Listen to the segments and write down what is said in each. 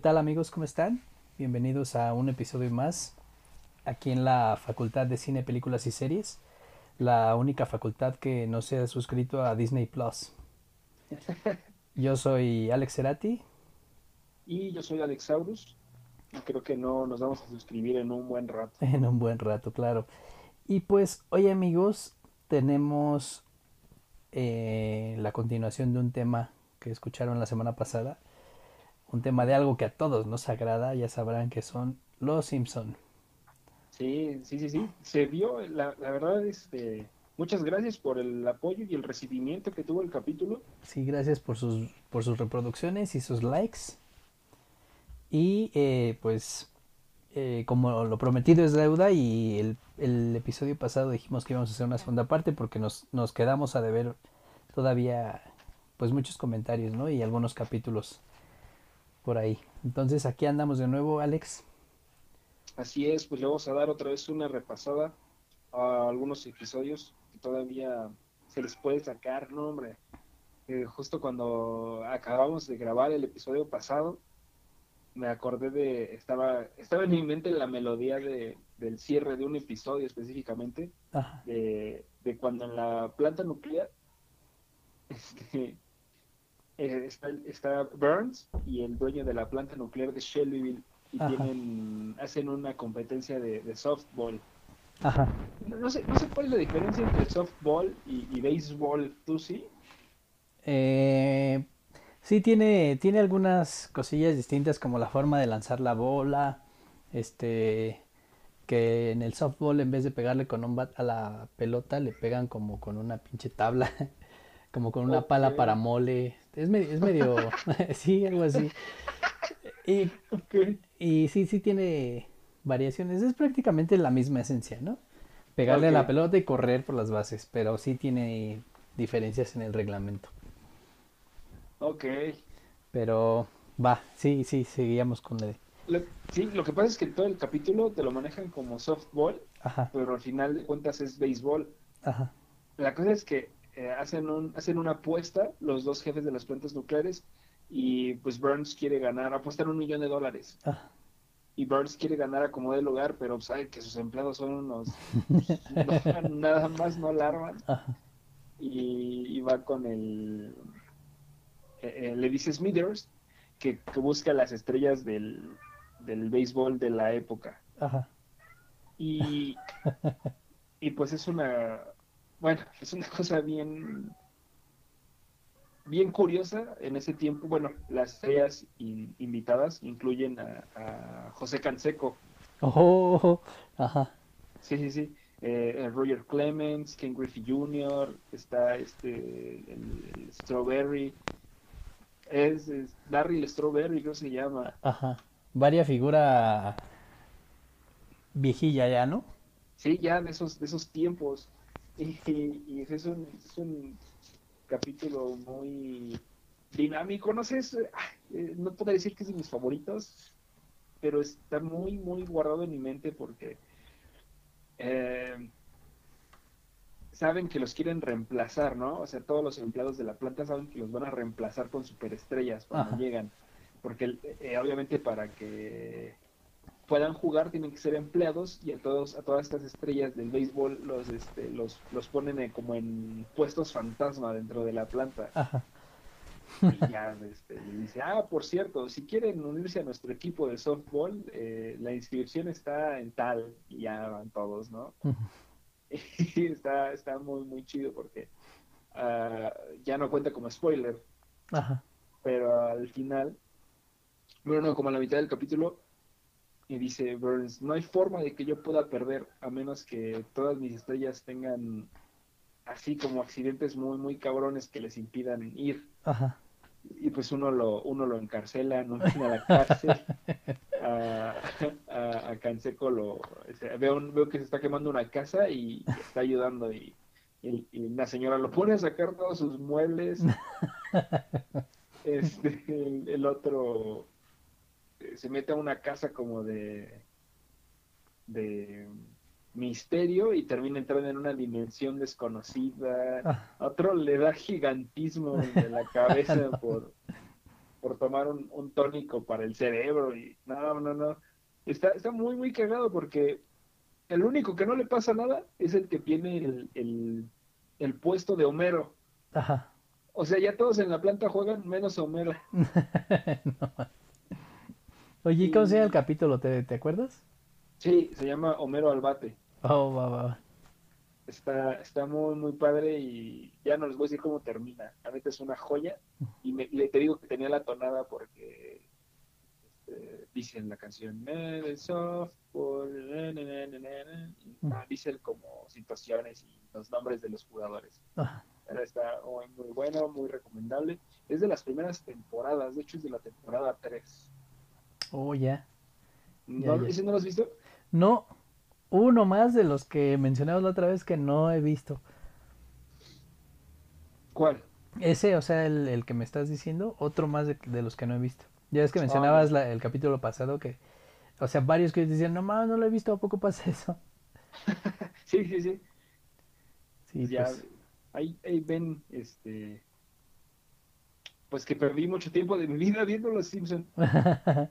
¿Qué tal amigos? ¿Cómo están? Bienvenidos a un episodio más aquí en la Facultad de Cine, Películas y Series, la única facultad que no se ha suscrito a Disney Plus. Yo soy Alex Cerati. Y yo soy Alex Saurus. Y creo que no nos vamos a suscribir en un buen rato. En un buen rato, claro. Y pues hoy amigos tenemos eh, la continuación de un tema que escucharon la semana pasada. Un tema de algo que a todos nos agrada, ya sabrán que son Los Simpson. Sí, sí, sí, sí. Se vio, la, la verdad, este, muchas gracias por el apoyo y el recibimiento que tuvo el capítulo. Sí, gracias por sus, por sus reproducciones y sus likes. Y eh, pues, eh, como lo prometido es deuda y el, el, episodio pasado dijimos que íbamos a hacer una segunda parte porque nos, nos quedamos a deber todavía pues muchos comentarios, ¿no? Y algunos capítulos por ahí. Entonces aquí andamos de nuevo, Alex. Así es, pues le vamos a dar otra vez una repasada a algunos episodios que todavía se les puede sacar, ¿no, hombre? Eh, justo cuando acabamos de grabar el episodio pasado, me acordé de, estaba, estaba en mi mente la melodía de, del cierre de un episodio específicamente, de, de, cuando en la planta nuclear este, eh, está, está, Burns y el dueño de la planta nuclear de Shelbyville y tienen, hacen una competencia de, de softball. Ajá. No, no, sé, no sé cuál es la diferencia entre softball y, y béisbol, ¿tú sí? Eh, sí, tiene, tiene algunas cosillas distintas como la forma de lanzar la bola, este, que en el softball en vez de pegarle con un bat a la pelota le pegan como con una pinche tabla, como con una okay. pala para mole, es medio, es medio sí, algo así. Y, okay. y sí, sí tiene variaciones. Es prácticamente la misma esencia, ¿no? Pegarle okay. a la pelota y correr por las bases, pero sí tiene diferencias en el reglamento. Ok. Pero va, sí, sí, seguíamos con. Lo, sí, lo que pasa es que todo el capítulo te lo manejan como softball, Ajá. pero al final de cuentas es béisbol. Ajá. La cosa es que eh, hacen, un, hacen una apuesta los dos jefes de las plantas nucleares y pues Burns quiere ganar, apuestan un millón de dólares. Ajá. Y Burns quiere ganar a como de lugar, pero sabe que sus empleados son unos... no, nada más no alarman. Y, y, va con el... Eh, eh, le dice Smithers que, que, busca las estrellas del, del béisbol de la época. Ajá. Y, y pues es una... Bueno, es una cosa bien bien curiosa en ese tiempo. Bueno, las estrellas in, invitadas incluyen a, a, José Canseco. Oh, ajá. Sí, sí, sí. Eh, Roger Clemens, Ken Griffey Jr., está este, el, el Strawberry. Es, es, Larry el Strawberry, creo que se llama. Ajá. Varia figura viejilla ya, ¿no? Sí, ya de esos, de esos tiempos. Y, y, es, un, es un capítulo muy dinámico, no sé, es, eh, no puedo decir que es de mis favoritos, pero está muy, muy guardado en mi mente porque eh, saben que los quieren reemplazar, ¿no? O sea, todos los empleados de la planta saben que los van a reemplazar con superestrellas cuando Ajá. llegan, porque eh, obviamente para que puedan jugar tienen que ser empleados y a todos a todas estas estrellas del béisbol los este, los los ponen en, como en puestos fantasma dentro de la planta Ajá. y ya este, le dice ah por cierto si quieren unirse a nuestro equipo de softball eh, la inscripción está en tal y ya van todos no uh -huh. y está está muy muy chido porque uh, ya no cuenta como spoiler Ajá. pero al final bueno como a la mitad del capítulo y dice Burns, no hay forma de que yo pueda perder a menos que todas mis estrellas tengan así como accidentes muy muy cabrones que les impidan ir. Ajá. Y pues uno lo uno lo encarcela, no a la cárcel. a, a, a, Canseco lo o sea, veo, veo que se está quemando una casa y está ayudando y, y, y la señora lo pone a sacar todos sus muebles. este, el, el otro se mete a una casa como de de misterio y termina entrando en una dimensión desconocida. Ah. Otro le da gigantismo de la cabeza por por tomar un, un tónico para el cerebro y no, no, no. Está, está muy, muy cagado porque el único que no le pasa nada es el que tiene el, el, el puesto de Homero. Ajá. O sea, ya todos en la planta juegan menos Homero. No. Oye, ¿y ¿cómo se llama el capítulo? ¿Te, te acuerdas? Sí, se llama Homero al bate. Oh, va, va, va. Está, está muy, muy padre y ya no les voy a decir cómo termina. La neta es una joya. Y me, le, te digo que tenía la tonada porque este, dice en la canción, "Man, it's softball, na, na, na, na, na, na", y, ah, dice como situaciones y los nombres de los jugadores. Ah, Pero está muy, muy bueno, muy recomendable. Es de las primeras temporadas, de hecho es de la temporada 3. Oh, ya. Ya, ¿No, ya. ¿Ese no lo has visto? No, uno más de los que mencionamos la otra vez que no he visto. ¿Cuál? Ese, o sea, el, el que me estás diciendo, otro más de, de los que no he visto. Ya ves que Ah, mencionabas la- el capítulo pasado que, o sea, varios que decían, no mames, no lo he visto, ¿a poco pasa eso? Sí, sí, sí. Sí, ya pues, ahí, ahí ven este pues que perdí mucho tiempo de mi vida viendo los Simpson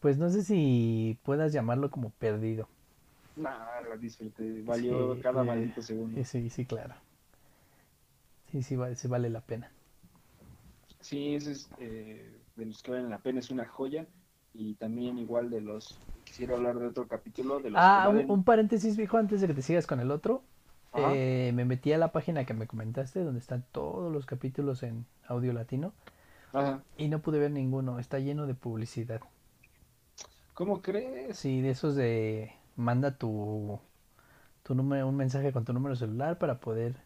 pues no sé si puedas llamarlo como perdido. nah la disfruté valió Sí, cada eh, maldito segundo Sí, sí, sí, claro. Sí, sí, vale, sí vale la pena. sí ese es eh, de los que valen la pena es una joya y también igual de los quisiera hablar de otro capítulo de los Ah, que un, valen un paréntesis, viejo, antes de que te sigas con el otro. Eh, me metí a la página que me comentaste, donde están todos los capítulos en audio latino, Ajá. y no pude ver ninguno. Está lleno de publicidad. ¿Cómo crees? Sí, de esos de manda tu, tu número, un mensaje con tu número celular para poder.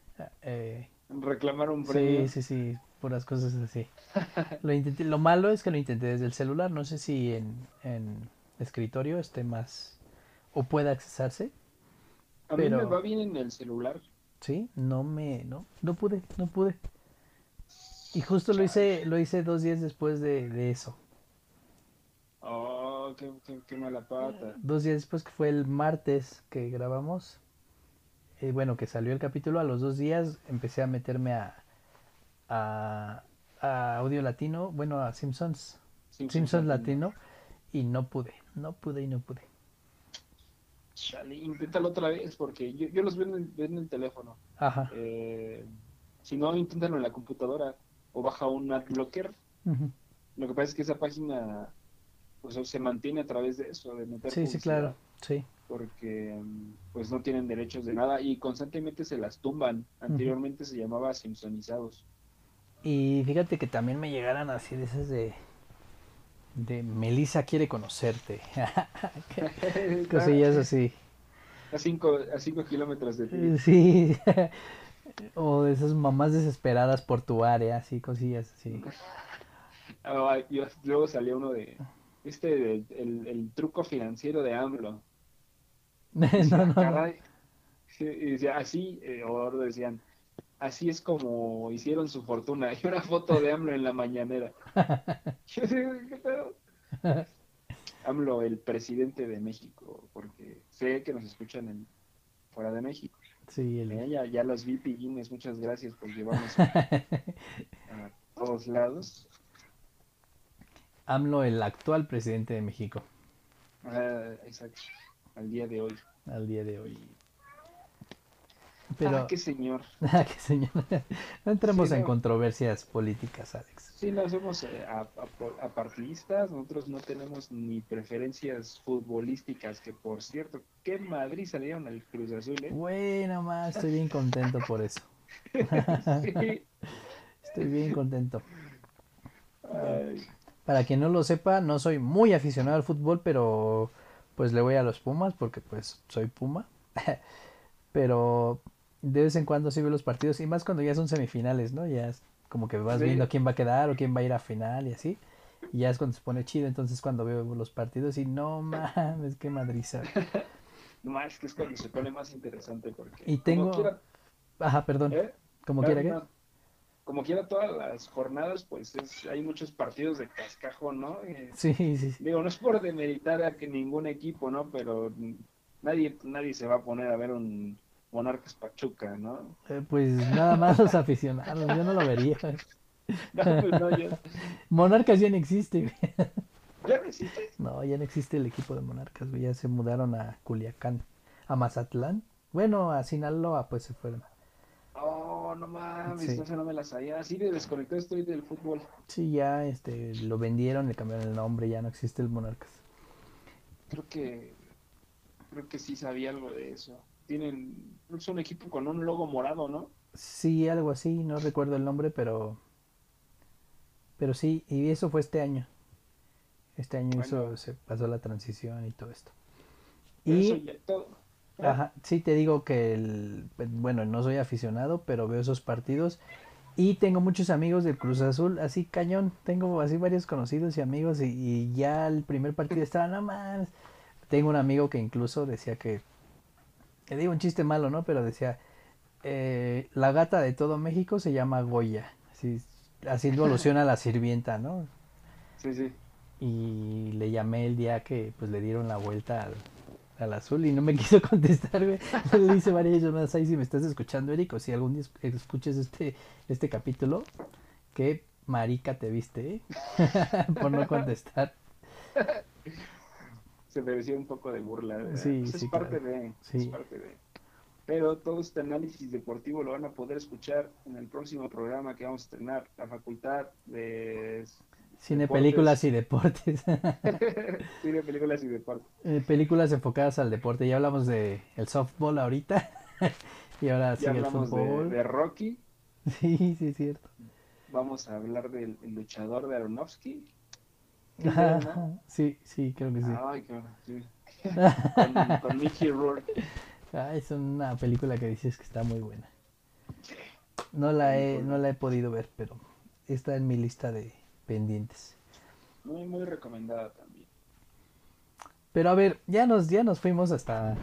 eh, reclamar un sí, premio sí, sí, puras cosas así. Lo intenté, lo malo es que lo intenté desde el celular. No sé si en, en escritorio esté más o pueda accesarse. a mí me pero- va bien en el celular Sí, no me, no, no pude, no pude. Y justo lo hice, lo hice dos días después de, de eso. oh qué, qué, qué mala pata Dos días después que fue el martes que grabamos. eh, bueno, que salió el capítulo, a los dos días empecé a meterme a, a, a Audio Latino, bueno, a Simpsons, Simpsons Latino, y no pude, no pude y no pude. Chale, inténtalo otra vez porque yo, yo los veo en, el, veo en el teléfono. Ajá. Eh, si no, inténtalo en la computadora o baja un adblocker. ujú. Lo que pasa es que esa página pues, se mantiene a través de eso, de meter Sí, sí, claro, sí. Porque mm, pues no tienen derechos de nada y constantemente se las tumban. Anteriormente se llamaba Simpsonizados. Y fíjate que también me llegaran así de esas de, de Melissa quiere conocerte. Cosillas así. A cinco, a cinco kilómetros de ti. Sí. O de esas mamás desesperadas por tu área, así, cosillas así. Ah, luego salió uno de del- el, el truco financiero de AMLO. No, decía, así, eh, o decían, así es como hicieron su fortuna. Y una foto de AMLO en la mañanera. AMLO, el presidente de México, porque sé que nos escuchan en, fuera de México. Sí, el- Eh, Ya, ya los vi, Pillines, muchas gracias por llevarnos a todos lados. AMLO, el actual presidente de México, Ah, exacto, al día de hoy. al día de hoy. Pero, Ah, qué señor. Ah, qué señor. No entremos Sí, en no. controversias políticas, Alex. Sí, no somos eh, apartidistas, nosotros no tenemos ni preferencias futbolísticas, que por cierto, qué Madrid salieron al Cruz Azul, ¿eh? Bueno, más, estoy bien contento por eso. Sí. Estoy bien contento. Ay, Para quien no lo sepa, no soy muy aficionado al fútbol, pero pues le voy a los Pumas porque pues soy Puma. Pero de vez en cuando sí veo los partidos y más cuando ya son semifinales, ¿no? Ya es como que vas Sí. viendo quién va a quedar o quién va a ir a final y así. Y ya es cuando se pone chido, entonces cuando veo los partidos y no mames, qué madriza. no más que es cuando se pone más interesante porque Y tengo- quiera, Ajá, perdón. ¿eh? Como No, quiera que. Como quiera todas las jornadas, pues es- hay muchos partidos de cascajo, ¿no? Eh, Sí, sí, sí. Digo, no es por demeritar a que ningún equipo, ¿no? Pero nadie, nadie se va a poner a ver un Monarcas Pachuca, ¿no? Eh, pues nada más los aficionados, yo no lo vería. No, pues no, ya, Monarcas ya no existe, ya no existe. No, ya no existe el equipo de Monarcas. Ya se mudaron a Culiacán, a Mazatlán. Bueno, a Sinaloa, pues se fueron. Oh, no mames, Sí. esa no me la sabía. Así de desconectado estoy del fútbol. Sí, ya este, lo vendieron, le cambiaron el nombre, ya no existe el Monarcas. Creo que creo que sí sabía algo de eso. Tienen es un equipo con un logo morado, ¿no? Sí, algo así, no recuerdo el nombre, pero. Pero sí, y eso fue este año. Este año hizo, Bueno. se pasó la transición y todo esto. Pero eso Y, ya todo. Ajá, sí te digo que, el, pues, bueno, no soy aficionado, pero veo esos partidos. Y tengo muchos amigos del Cruz Azul, así cañón. Tengo así varios conocidos y amigos, y, y ya el primer partido estaba, no más. Tengo un amigo que incluso decía que, le digo un chiste malo, ¿no? Pero decía, eh, la gata de todo México se llama Goya. Así, haciendo alusión a la sirvienta, ¿no? Sí, sí. Y le llamé el día que pues le dieron la vuelta al, al azul y no me quiso contestar, güey. Le hice varias llamadas ahí si me estás escuchando, Eric, o si algún día es- escuches este, este capítulo, que marica te viste, ¿eh? Por no contestar. Se merecía un poco de burla. ¿verdad? Sí, Pues sí, es parte claro. de, Sí. es parte de. Pero todo este análisis deportivo lo van a poder escuchar en el próximo programa que vamos a estrenar, la Facultad de Cine, Deportes. películas y deportes. Cine, Películas y Deportes. Eh, películas enfocadas al deporte. Ya hablamos de el softball ahorita. y ahora Ya sigue el de, fútbol. de Rocky, Sí, sí, es cierto. vamos a hablar del el luchador de Aronofsky. Sí. Sí, sí, creo que sí. Ay, qué bueno, sí. con, con Mickey Rourke. Ah, es una película que dices que está muy buena. No la he, no la he podido ver, pero está en mi lista de pendientes. Muy, muy recomendada también. Pero a ver, ya nos, ya nos fuimos hasta,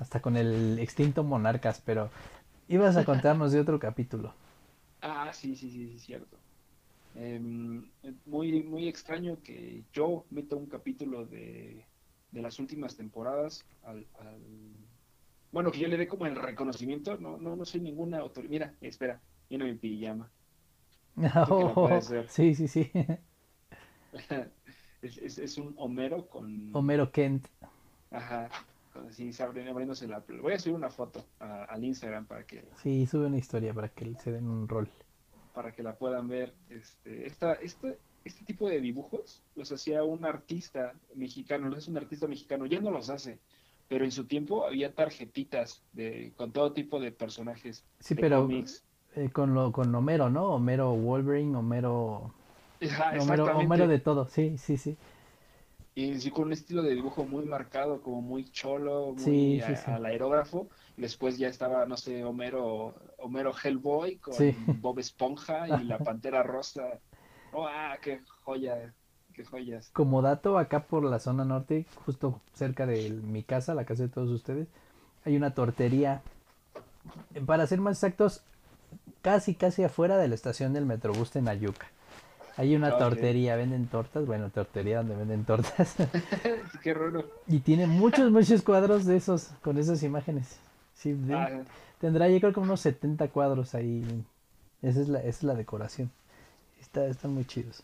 hasta con el extinto Monarcas, pero ibas a contarnos de otro capítulo. Ah, sí, sí, sí, sí, cierto. Em, muy, muy extraño que yo meta un capítulo de, de las últimas temporadas al, al- Bueno, que yo le dé como el reconocimiento. No, no, no soy ninguna autoridad. Mira, espera, viene mi pijama. puede hacer. Sí, sí, sí. Es, es, es un Homero con... Homero Kent. Ajá, abriéndose la... Voy a subir una foto a- al Instagram para que Sí, sube una historia para que se den un rol. para que la puedan ver. Este, esta, este, este tipo de dibujos los hacía un artista mexicano, los hace un artista mexicano, ya no los hace, pero en su tiempo había tarjetitas de, con todo tipo de personajes Sí, de pero cómics. Eh, con lo con Homero, ¿no? Homero Wolverine, Homero Homero, de todo. Sí, sí, sí. Y sí, con un estilo de dibujo muy marcado, como muy cholo, muy Sí, al aerógrafo. Después ya estaba, no sé, Homero, Homero Hellboy con. Bob Esponja y la Pantera Rosa. ¡Oh, ah, qué joya! ¡Qué joyas! Como dato, acá por la zona norte, justo cerca de mi casa, la casa de todos ustedes, hay una tortería. Para ser más exactos, casi, casi afuera de la estación del Metrobús de Nayuca. Hay una Ok. tortería, venden tortas, bueno, tortería donde venden tortas. ¡Qué raro! y tiene muchos, muchos cuadros de esos, con esas imágenes. Sí, de- Ah, tendrá yo creo que unos 70 cuadros ahí. Esa es la, esa es la decoración. Está, están muy chidos.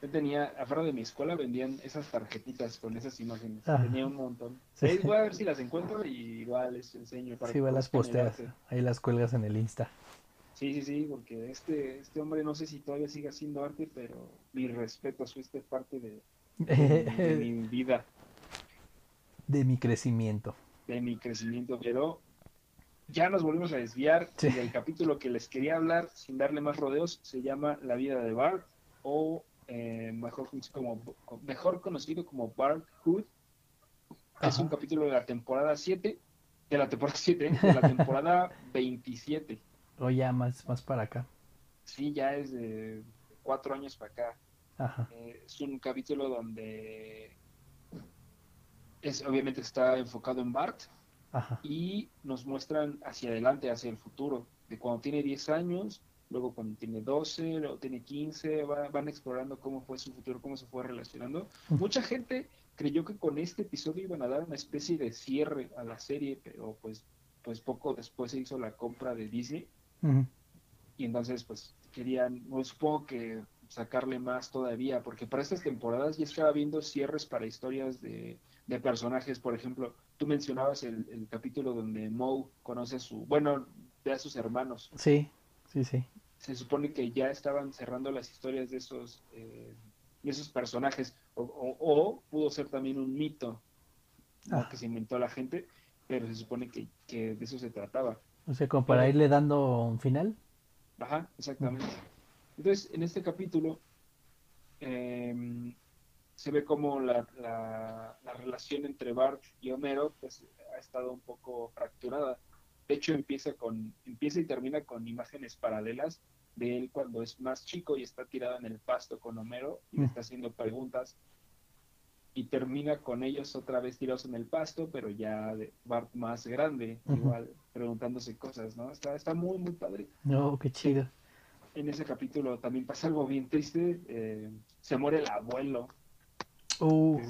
Yo tenía, afuera de mi escuela vendían esas tarjetitas con esas imágenes. Ajá. Tenía un montón. Sí. Ahí voy a ver si las encuentro y igual les enseño para Sí, va las posteas, ahí las cuelgas en el Insta. Sí, sí, sí, porque este, este hombre no sé si todavía sigue haciendo arte, pero mi respeto, fuiste parte de, de, de mi vida, de mi crecimiento. de mi crecimiento, pero ya nos volvimos a desviar Sí. y el capítulo que les quería hablar, sin darle más rodeos, se llama La vida de Bart, o eh, mejor, como, mejor conocido como Bart Hood. Es un capítulo de la temporada 7, de la temporada 7, de la temporada 27. O ya más, más para acá. Sí, ya es de cuatro años para acá. Ajá. Eh, es un capítulo donde es obviamente está enfocado en Bart Ajá. y nos muestran hacia adelante, hacia el futuro, de cuando tiene 10 años, luego cuando tiene 12, luego tiene 15, va- van explorando cómo fue su futuro, cómo se fue relacionando. Mucha gente creyó que con este episodio iban a dar una especie de cierre a la serie, pero pues, pues poco después se hizo la compra de Disney Y entonces, pues, querían, pues, supongo que sacarle más todavía, porque para estas temporadas ya estaba viendo cierres para historias de, de personajes, por ejemplo, tú mencionabas el, el, capítulo donde Moe conoce a su, bueno, ve a sus hermanos. Sí, sí, sí. Se supone que ya estaban cerrando las historias de esos, eh, de esos personajes, o, o, o, pudo ser también un mito ah. que se inventó la gente, pero se supone que, que, de eso se trataba. O sea, como para pero, irle dando un final. Ajá, exactamente. Entonces, en este capítulo eh, se ve como la, la, la, relación entre Bart y Homero pues, ha estado un poco fracturada. De hecho, empieza, con, empieza y termina con imágenes paralelas de él cuando es más chico y está tirado en el pasto con Homero y le está haciendo preguntas. Y termina con ellos otra vez tirados en el pasto, pero ya de Bart más grande, uh -huh. igual preguntándose cosas, ¿no? Está, está muy, muy padre. No, qué chido en ese capítulo también pasa algo bien triste. Eh, se muere el abuelo. Uh. Que,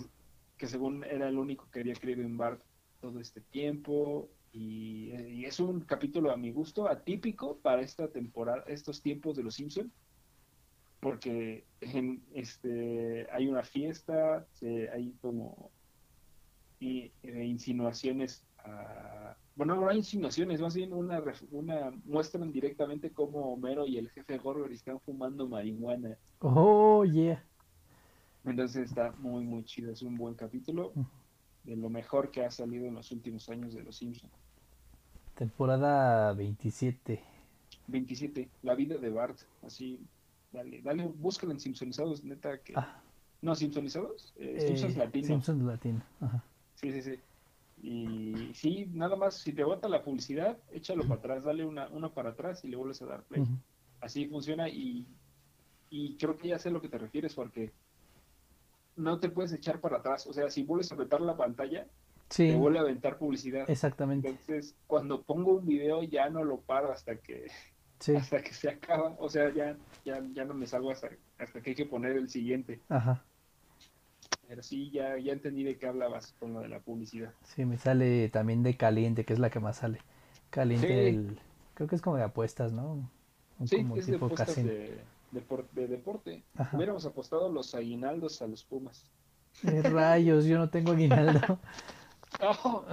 que, según era el único que había creído en Bart todo este tiempo. Y, y, es un capítulo a mi gusto atípico para esta temporada, estos tiempos de los Simpsons. Porque en, este, hay una fiesta, se, hay como y, eh, insinuaciones a, bueno, no hay insinuaciones, más bien una, una muestran directamente cómo Homero y el jefe Gorber están fumando marihuana. Oh, yeah. Entonces está muy, muy chido. Es un buen capítulo de lo mejor que ha salido en los últimos años de Los Simpsons. Temporada 27. 27, La vida de Bart. Así, dale, dale, búscalo en Simpsonizados, neta. que ah. No, Simpsonizados. Eh, Simpsons eh, Latino. Simpsons Latino. Ajá. Sí, sí, sí. Y sí, nada más, si te bota la publicidad, échalo para atrás, dale una, una para atrás y le vuelves a dar play. Uh -huh. Así funciona y, y creo que ya sé a lo que te refieres porque no te puedes echar para atrás. O sea, si vuelves a aventar la pantalla, sí. te vuelve a aventar publicidad. Exactamente. Entonces, cuando pongo un video ya no lo paro hasta que sí. hasta que se acaba. O sea, ya, ya, ya no me salgo hasta, hasta que hay que poner el siguiente. Ajá. Pero sí, ya, ya entendí de qué hablabas con lo de la publicidad. Sí, me sale también de caliente, que es la que más sale. Caliente, sí. el, creo que es como de apuestas, ¿no? Un sí, es de apuestas de, de, de, deporte. Ajá. Hubiéramos apostado los aguinaldos a los Pumas. Eh, rayos, yo no tengo aguinaldo. oh,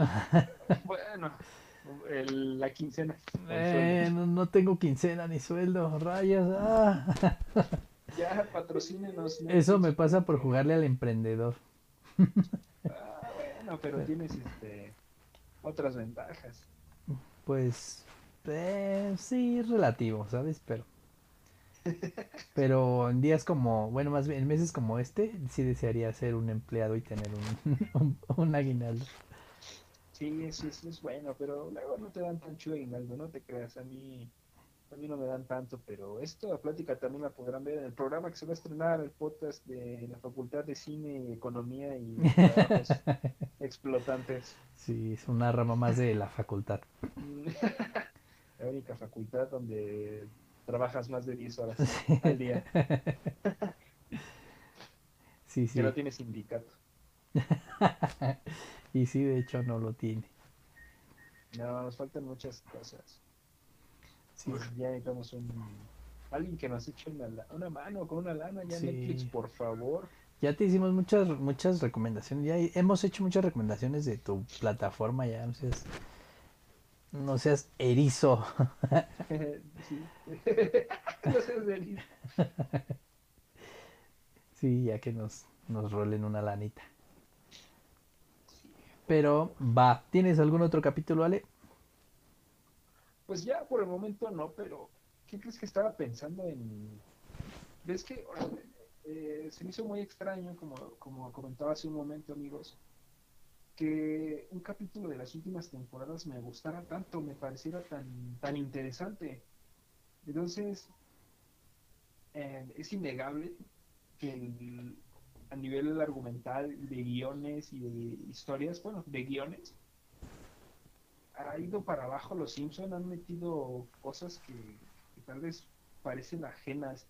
bueno, el, la quincena. Eh, no, no, tengo quincena ni sueldo, rayos. Ah. Ya, patrocínenos. ¿no? Eso me pasa por jugarle al emprendedor. Ah, bueno, pero tienes este, otras ventajas. Pues, eh, sí, es relativo, ¿sabes? Pero, pero en días como, bueno, más bien en meses como este, sí desearía ser un empleado y tener un, un, un aguinaldo. Sí, eso, eso es bueno, pero luego no te dan tan chulo aguinaldo, no te creas. A mí a mí no me dan tanto, pero esta plática también la podrán ver en el programa que se va a estrenar, el podcast de la Facultad de Cine, Economía y Explotantes. Sí, es una rama más de la facultad. la única facultad donde trabajas más de 10 horas sí. al día. sí, sí. Que no tiene sindicato. y sí, de hecho no lo tiene. No, nos faltan muchas cosas. Sí. Pues ya necesitamos un alguien que nos eche una, una mano con una lana ya sí. Netflix, por favor. Ya te hicimos muchas muchas recomendaciones, ya hemos hecho muchas recomendaciones de tu plataforma, ya no seas no seas erizo. sí. no seas erizo. sí, ya que nos, nos rolen una lanita. Pero va, ¿tienes algún otro capítulo, Ale? Pues ya por el momento no, pero ¿qué crees que estaba pensando en...? ¿Ves que eh, se me hizo muy extraño, como, como comentaba hace un momento, amigos, que un capítulo de las últimas temporadas me gustara tanto, me pareciera tan, tan interesante. Entonces, eh, es innegable que el, a nivel argumental de guiones y de historias, bueno, de guiones, ha ido para abajo los Simpson han metido cosas que, tal vez parecen ajenas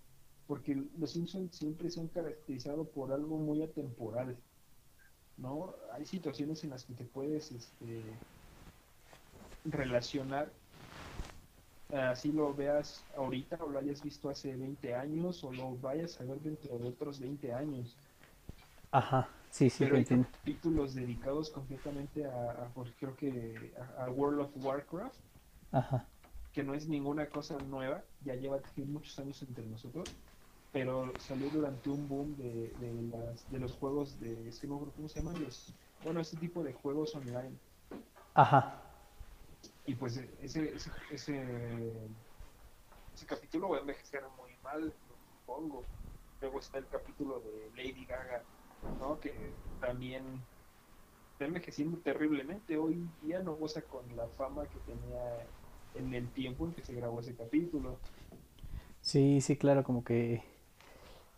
porque los Simpson siempre se han caracterizado por algo muy atemporal no hay situaciones en las que te puedes este, relacionar así lo veas ahorita o lo hayas visto hace 20 años o lo vayas a ver dentro de otros 20 años. Ajá, sí, sí, Pero hay entiendo. capítulos dedicados completamente a, a, por- creo que a, a World of Warcraft, Ajá, que no es ninguna cosa nueva, ya lleva muchos años entre nosotros, pero salió durante un boom de, de, las, de los juegos de, es que no cómo se llaman, los, bueno, este tipo de juegos online. ajá, Y pues ese, ese, ese, ese capítulo va a envejecer muy mal, supongo. Luego está el capítulo de Lady Gaga, ¿no? Que también está envejeciendo terriblemente. Hoy día no goza con la fama que tenía en el tiempo en que se grabó ese capítulo. sí, sí, claro, como que...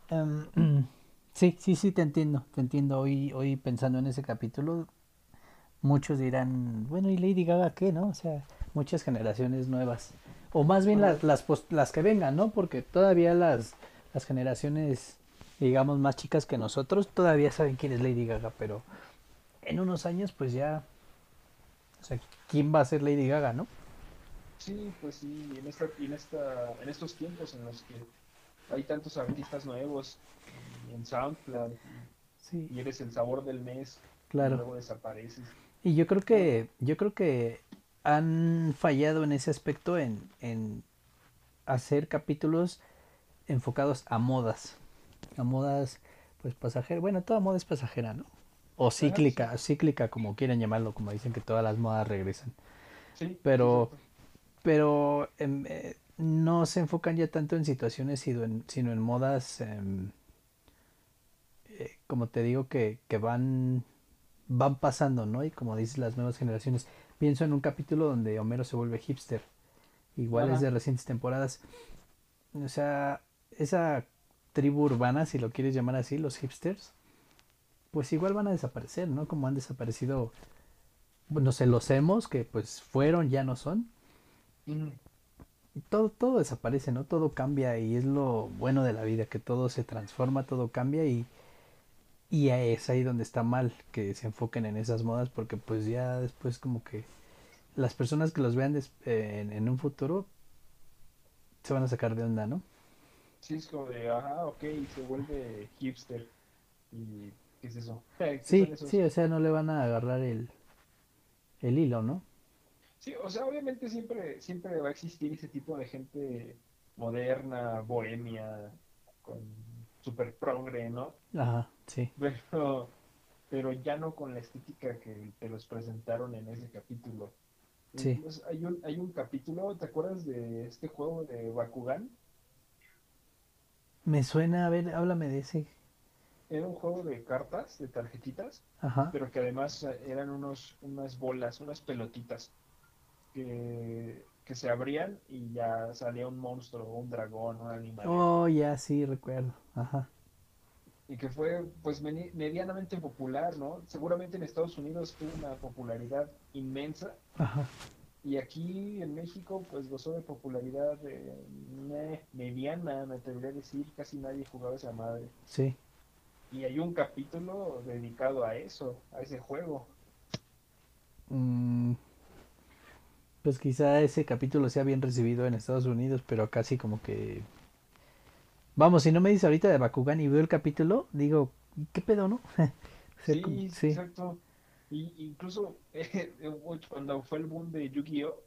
em, sí, sí, sí, te entiendo, te entiendo. Hoy, hoy pensando en ese capítulo, muchos dirán, bueno, ¿y Lady Gaga qué, no? O sea, muchas generaciones nuevas. O más bien las, las, las que vengan, ¿no? Porque todavía las, las generaciones, digamos, más chicas que nosotros, todavía saben quién es Lady Gaga, pero en unos años, pues ya... O sea, ¿quién va a ser Lady Gaga, no? Sí, pues sí, y en, esta, y en, esta, en estos tiempos en los que hay tantos artistas nuevos y en SoundCloud Sí, y eres el sabor del mes y claro. luego desapareces. Y yo creo que, yo creo que han fallado en ese aspecto en, en hacer capítulos enfocados a modas. A modas, pues pasajeras. Bueno, toda moda es pasajera, ¿no? O cíclica, cíclica, como quieran llamarlo, como dicen que todas las modas regresan. Sí, Pero- exacto. Pero em, eh, no se enfocan ya tanto en situaciones, sino en, sino en modas, em, eh, como te digo, que, que van, van pasando, ¿no? Y como dices, las nuevas generaciones. Pienso en un capítulo donde Homero se vuelve hipster. Igual es de recientes temporadas. O sea, esa tribu urbana, si lo quieres llamar así, los hipsters, pues igual van a desaparecer, ¿no? Como han desaparecido, no sé, los emos, que pues fueron, ya no son. Todo, todo desaparece, ¿no? Todo cambia y es lo bueno de la vida, que todo se transforma, todo cambia y, y es ahí donde está mal que se enfoquen en esas modas porque pues ya después como que las personas que los vean des- eh, en, en un futuro se van a sacar de onda, ¿no? Sí, es como de, ajá, ok, y se vuelve hipster. ¿Y qué es eso? ¿Qué Sí, esos? sí, o sea, no le van a agarrar el, el hilo, ¿no? Sí, o sea, obviamente siempre, siempre va a existir ese tipo de gente moderna, bohemia, con super progre, ¿no? Ajá, sí, Pero, pero ya no con la estética que te los presentaron en ese capítulo. Sí. Entonces, hay un, hay un capítulo, ¿te acuerdas de este juego de Bakugan? Me suena, a ver, háblame de ese, Era un juego de cartas, de tarjetitas, ajá, pero que además eran unos, unas bolas, unas pelotitas que, que se abrían y ya salía un monstruo, un dragón, un animal. oh, ya, sí, recuerdo, ajá, Y que fue pues medianamente popular, ¿no? Seguramente en Estados Unidos tuvo una popularidad inmensa. Ajá, y aquí en México pues gozó de popularidad eh, mediana, me atrevería a decir, casi nadie jugaba esa madre. sí. Y hay un capítulo dedicado a eso, a ese juego. Mm, pues quizá ese capítulo sea bien recibido en Estados Unidos, pero sí como que... Vamos, si no me dices ahorita de Bakugan y veo el capítulo, digo, ¿qué pedo, no? Sí, exacto. Y incluso eh, cuando fue el boom de Yu-Gi-Oh,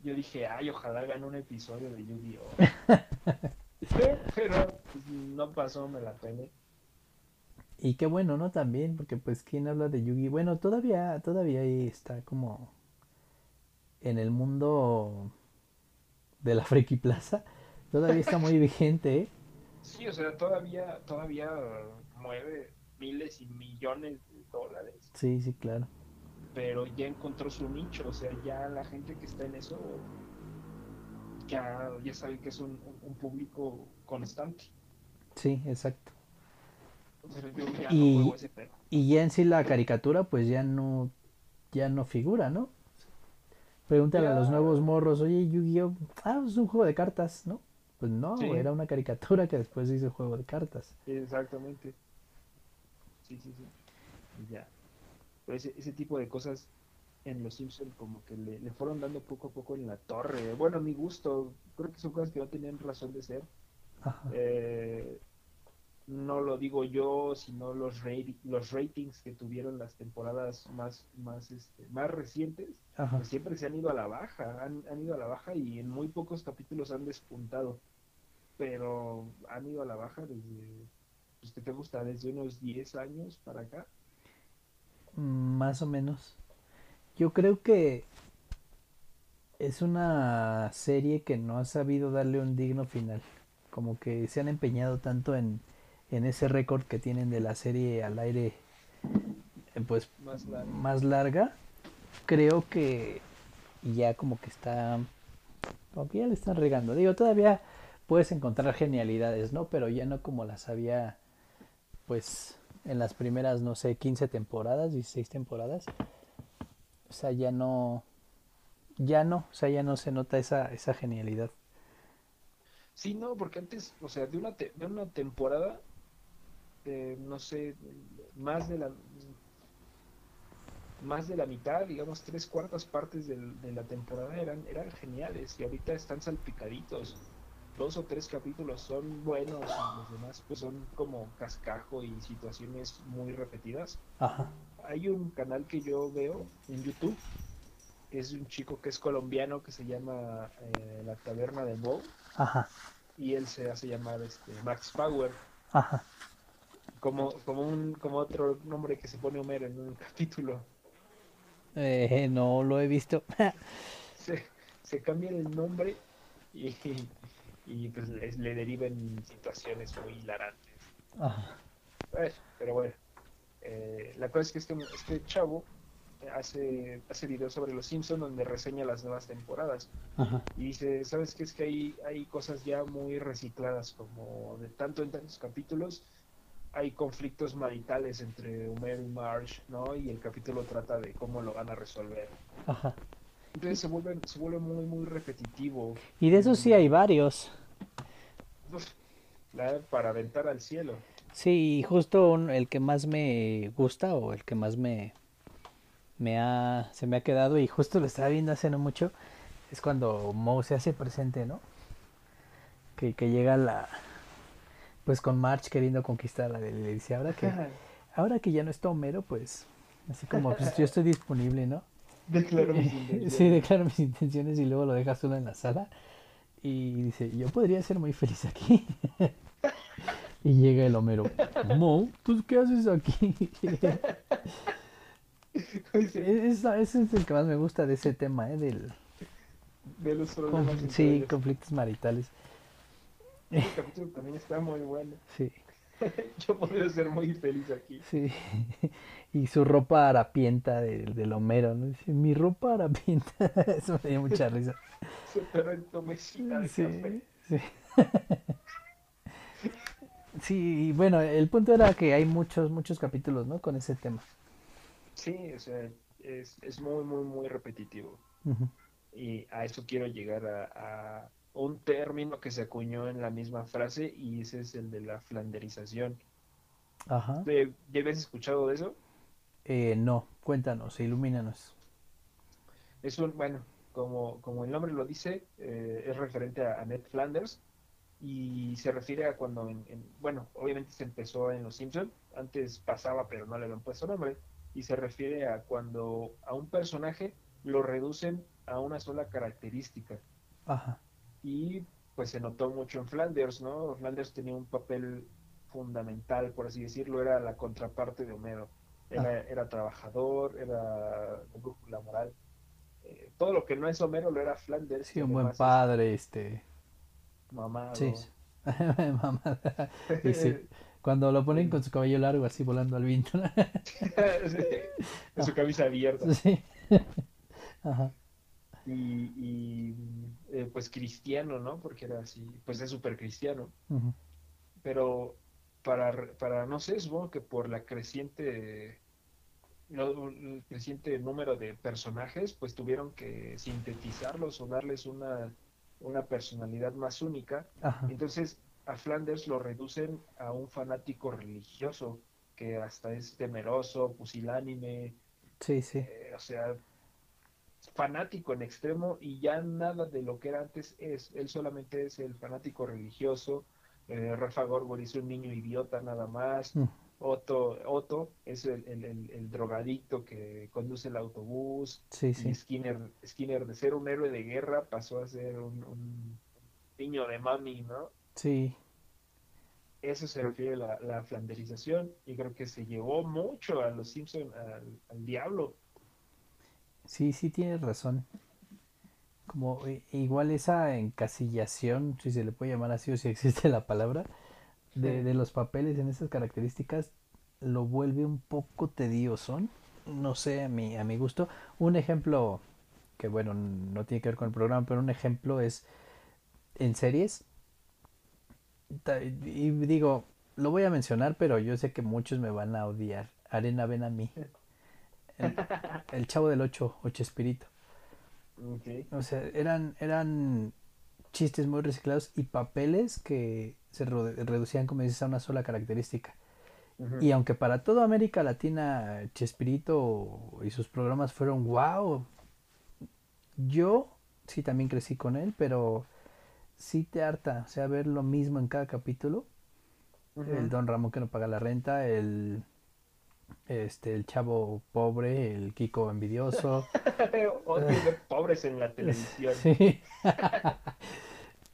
yo dije, ay, ojalá gane un episodio de Yu-Gi-Oh. Pero pues, no pasó, me la peleé. y qué bueno, ¿no? También, porque pues quién habla de Yugi, bueno, todavía, todavía ahí está como en el mundo de la Friki Plaza, todavía está muy vigente, ¿eh? Sí, o sea, todavía, todavía mueve miles y millones de dólares, Sí, sí, claro. pero ya encontró su nicho, o sea, ya la gente que está en eso ya, ya sabe que es un, público constante. Sí, exacto. Entonces yo ya Y- no ese. Y ya en sí la caricatura pues ya no ya no figura, ¿no? Pregúntale a los nuevos morros, oye, Yu-Gi-Oh, ah, es un juego de cartas, ¿no? Pues no, Sí. era una caricatura que después hizo juego de cartas. Exactamente. Sí, sí, sí. Y ya. Pero ese, ese tipo de cosas en Los Simpson como que le, le fueron dando poco a poco en la torre. Bueno, a mi gusto, creo que son cosas que no tenían razón de ser. Eh, no lo digo yo, sino los, los ratings que tuvieron las temporadas más, más, este, más recientes, pues siempre se han ido a la baja, han, han ido a la baja y en muy pocos capítulos han despuntado, pero han ido a la baja desde, pues, ¿qué te gusta? Desde unos 10 años para acá. Más o menos. Yo creo que es una serie que no ha sabido darle un digno final. Como que se han empeñado tanto en, en ese récord que tienen de la serie al aire, eh, pues Más la... más larga. Creo que ya como que está, como que ya le están regando. Digo, todavía puedes encontrar genialidades, ¿no? Pero ya no como las había, pues, en las primeras, no sé, 15 temporadas, 16 temporadas. O sea, ya no, ya no, o sea, ya no se nota esa, esa genialidad. Sí, no, porque antes, o sea, de una, te- de una temporada, eh, no sé, más de la más de la mitad, digamos, tres cuartas partes del- de la temporada eran, eran geniales y ahorita están salpicaditos. Dos o tres capítulos son buenos y los demás pues son como cascajo y situaciones muy repetidas. Ajá, Hay un canal que yo veo en YouTube, que es un chico que es colombiano que se llama eh, La Taberna de Bo ajá, y él se hace llamar este Max Power, ajá. como, como un como otro nombre que se pone Homero en un capítulo. Eh, no lo he visto. Se, se cambian el nombre y, y pues le, le derivan situaciones muy hilarantes. Ajá, Eh, pero bueno, eh, la cosa es que este, este chavo hace, hace videos sobre los Simpsons donde reseña las nuevas temporadas. ajá. Y dice, ¿sabes qué? Es que hay, hay cosas ya muy recicladas, como de tanto en tantos capítulos hay conflictos maritales entre Homer y Marge, ¿no? Y el capítulo trata de cómo lo van a resolver. Ajá. Entonces se vuelve, se vuelve muy, muy repetitivo. Y de eso sí hay varios. Para aventar al cielo. Sí, y justo un- el que más me gusta o el que más me, me ha, se me ha quedado y justo lo estaba viendo hace no mucho, es cuando Moe se hace presente, ¿no? Que, que llega la, pues con Marge queriendo conquistarla, le dice, ahora que, ahora que ya no está Homero, pues, así como, pues yo estoy disponible, ¿no? Declaro mis intenciones. Sí, declaro mis intenciones y luego lo deja solo en la sala y dice, yo podría ser muy feliz aquí. y llega el Homero, Mo, ¿tú qué haces aquí? Ese es el que más me gusta de ese tema, ¿eh? Del, de los problemas sí, conflictos maritales. Ese capítulo también está muy bueno. Sí, Yo podría ser muy feliz aquí. sí. Y su ropa harapienta del, del Homero, ¿no? Dice, mi ropa harapienta. Eso me dio mucha risa. Pero entumecida de Sí, café. sí. Sí, y bueno, el punto era que hay muchos, muchos capítulos, ¿no? Con ese tema. Sí, o sea, es, es muy, muy, muy repetitivo. Y a eso quiero llegar a, a un término que se acuñó en la misma frase y ese es el de la flanderización. Ajá. ¿Te- ¿Ya habías escuchado de eso? Eh, no, cuéntanos, ilumínanos. Es un, bueno, como, como el nombre lo dice, eh, es referente a, a Ned Flanders y se refiere a cuando, en, en- bueno, obviamente se empezó en Los Simpson, antes pasaba pero no le habían puesto nombre, y se refiere a cuando a un personaje lo reducen a una sola característica. Ajá. Y pues se notó mucho en Flanders, ¿no? Flanders tenía un papel fundamental, por así decirlo, era la contraparte de Homero. Era, era trabajador, era de brújula moral. Eh, todo lo que no es Homero lo era Flanders. Sí, un buen es padre, este. Mamado. Sí. Mamada. Y sí, Cuando lo ponen con su cabello largo así volando al viento. Sí, con su camisa abierta. Sí. Ajá. Y, y, eh, pues cristiano, ¿no? Porque era así, pues es súper cristiano. Pero para, para, no sé, supongo que por la creciente, lo- el creciente número de personajes, pues tuvieron que sintetizarlos o darles una, una personalidad más única. Ajá. Entonces a Flanders lo reducen a un fanático religioso, que hasta es temeroso, pusilánime, Sí, sí. eh, o sea, fanático en extremo y ya nada de lo que era antes es. Él solamente es el fanático religioso. Eh, Rafa Gorgor es un niño idiota nada más. Mm. Otto, Otto es el, el, el, el drogadicto que conduce el autobús. Sí, Y sí. Skinner, Skinner de ser un héroe de guerra pasó a ser un, un niño de mami, ¿no? Sí. Eso se refiere a la, la flanderización y creo que se llevó mucho a los Simpson al, al diablo. Sí, sí tienes razón. Como i- igual esa encasillación, si se le puede llamar así o si existe la palabra, de, de los papeles en esas características lo vuelve un poco tedioso. No sé, a mi, a mi gusto. Un ejemplo que bueno, no tiene que ver con el programa, pero un ejemplo es en series. Y digo, lo voy a mencionar, pero yo sé que muchos me van a odiar. Arena ven a mí. El, el Chavo del Ocho, Espíritu. Ok. O sea, eran, eran chistes muy reciclados y papeles que se reducían, como dices, a una sola característica. Y aunque para toda América Latina Chespirito y sus programas fueron wow, yo sí también crecí con él, pero sí te harta, o sea, ver lo mismo en cada capítulo. El Don Ramón que no paga la renta, el este el chavo pobre, el Kiko envidioso. Odio ver pobres en la televisión. Sí.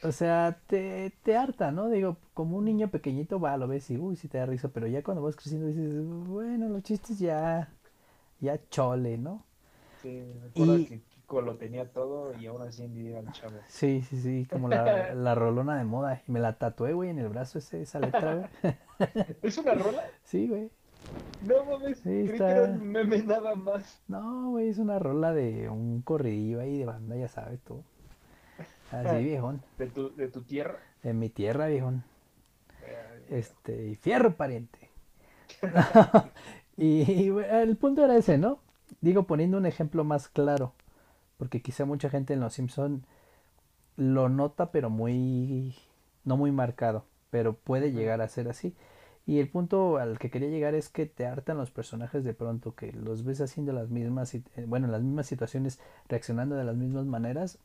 O sea, te, te harta, ¿no? Digo, como un niño pequeñito va, lo ves y uy, sí te da risa, pero ya cuando vas creciendo dices, bueno, los chistes ya, ya chole, ¿no? Sí, me acuerdo Y- que Kiko lo tenía todo y aún así envidia al chavo. Sí, sí, sí, como la, la rolona de moda. Y me la tatué, güey, en el brazo ese, esa letra, güey. ¿Es una rola? Sí, güey. No mames, Sí, creí está- que era un meme nada más. No, güey, es una rola de un corridillo ahí de banda, ya sabes tú. Así, viejón. De tu, de tu tierra. En mi tierra, viejón. Este, y fierro pariente. y, y, bueno, el punto era ese, ¿no? Digo, poniendo un ejemplo más claro, porque quizá mucha gente en Los Simpson lo nota, pero muy, no muy marcado, pero puede llegar a ser así. Y el punto al que quería llegar es que te hartan los personajes de pronto, que los ves haciendo las mismas, eh, bueno, las mismas situaciones, reaccionando de las mismas maneras,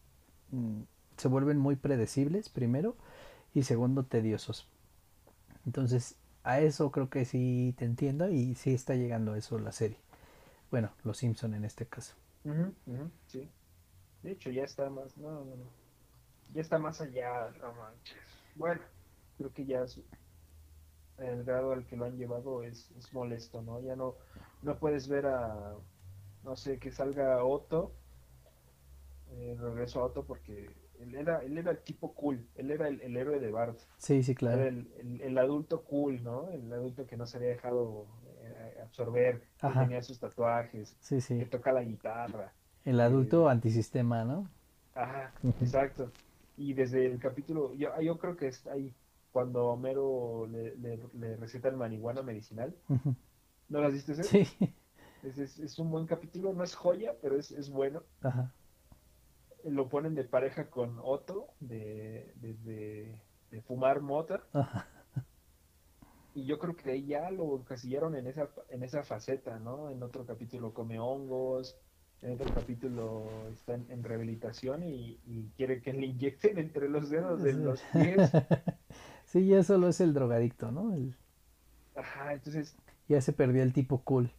mm, se vuelven muy predecibles, primero, y segundo, tediosos. Entonces, a eso creo que sí te entiendo y sí está llegando eso la serie. Bueno, Los Simpson en este caso. Sí. De hecho, ya está más. No, no. Ya está más allá, no manches. Bueno, creo que ya el grado al que lo han llevado es, es molesto, ¿no? Ya no, no puedes ver a. No sé, que salga Otto. eh, regreso a Otto porque él era, él era el tipo cool. Él era el, el héroe de Bart. Sí, sí, Era claro. el, el- el adulto cool, ¿no? El adulto que no se había dejado eh, absorber, que tenía sus tatuajes, Sí, que sí. toca la guitarra. El adulto antisistema, ¿no? Ajá, exacto. Y desde el capítulo, yo, yo creo que es ahí cuando Homero le, le, le receta el marihuana medicinal. ¿No lo has visto ese? Sí. Es, es, es un buen capítulo, no es joya, pero es, es bueno. Ajá. Lo ponen de pareja con Otto, de, de, de- de fumar mota. Ajá. Y yo creo que ahí ya lo encasillaron en esa, en esa faceta, ¿no? En otro capítulo come hongos, en otro capítulo está en, en rehabilitación y, y quiere que le inyecten entre los dedos de los pies. Sí, ya solo es el drogadicto, ¿no? El- Ajá, entonces ya se perdió el tipo cool.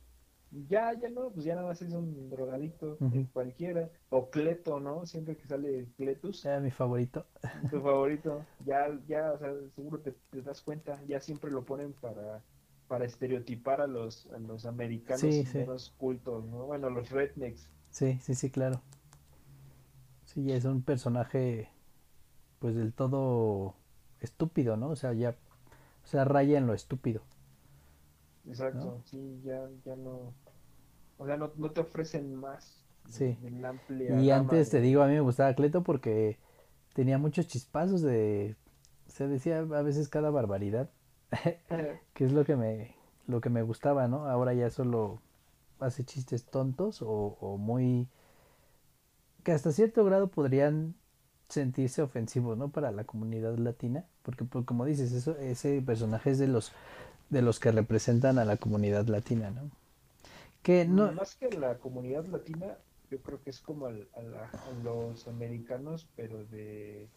ya, ya no, pues ya nada más es un drogadicto eh, cualquiera. O Cleto, ¿no? Siempre que sale Cletus, Era mi favorito. tu favorito, ya, ya, o sea, seguro te, te das cuenta, ya siempre lo ponen para, para estereotipar a los, a los americanos Sí, sí. menos cultos, ¿no? Bueno, los rednecks. Sí, sí, sí, claro. Sí, ya es un personaje, pues del todo estúpido, ¿no? O sea, ya, o sea, raya en lo estúpido. Exacto, ¿No? sí, ya, ya no, o sea, no, no te ofrecen más Sí. de la amplia Y antes te digo, a mí me gustaba Cleto porque tenía muchos chispazos de, se decía a veces cada barbaridad, que es lo que me, lo que me gustaba, ¿no? Ahora ya solo hace chistes tontos o, o muy, que hasta cierto grado podrían sentirse ofensivos, ¿no? Para la comunidad latina, porque pues, como dices, eso, ese personaje es de los, de los que representan a la comunidad latina, ¿no? Que no, Más que la comunidad latina, yo creo que es como al- a, la- a los americanos, pero de,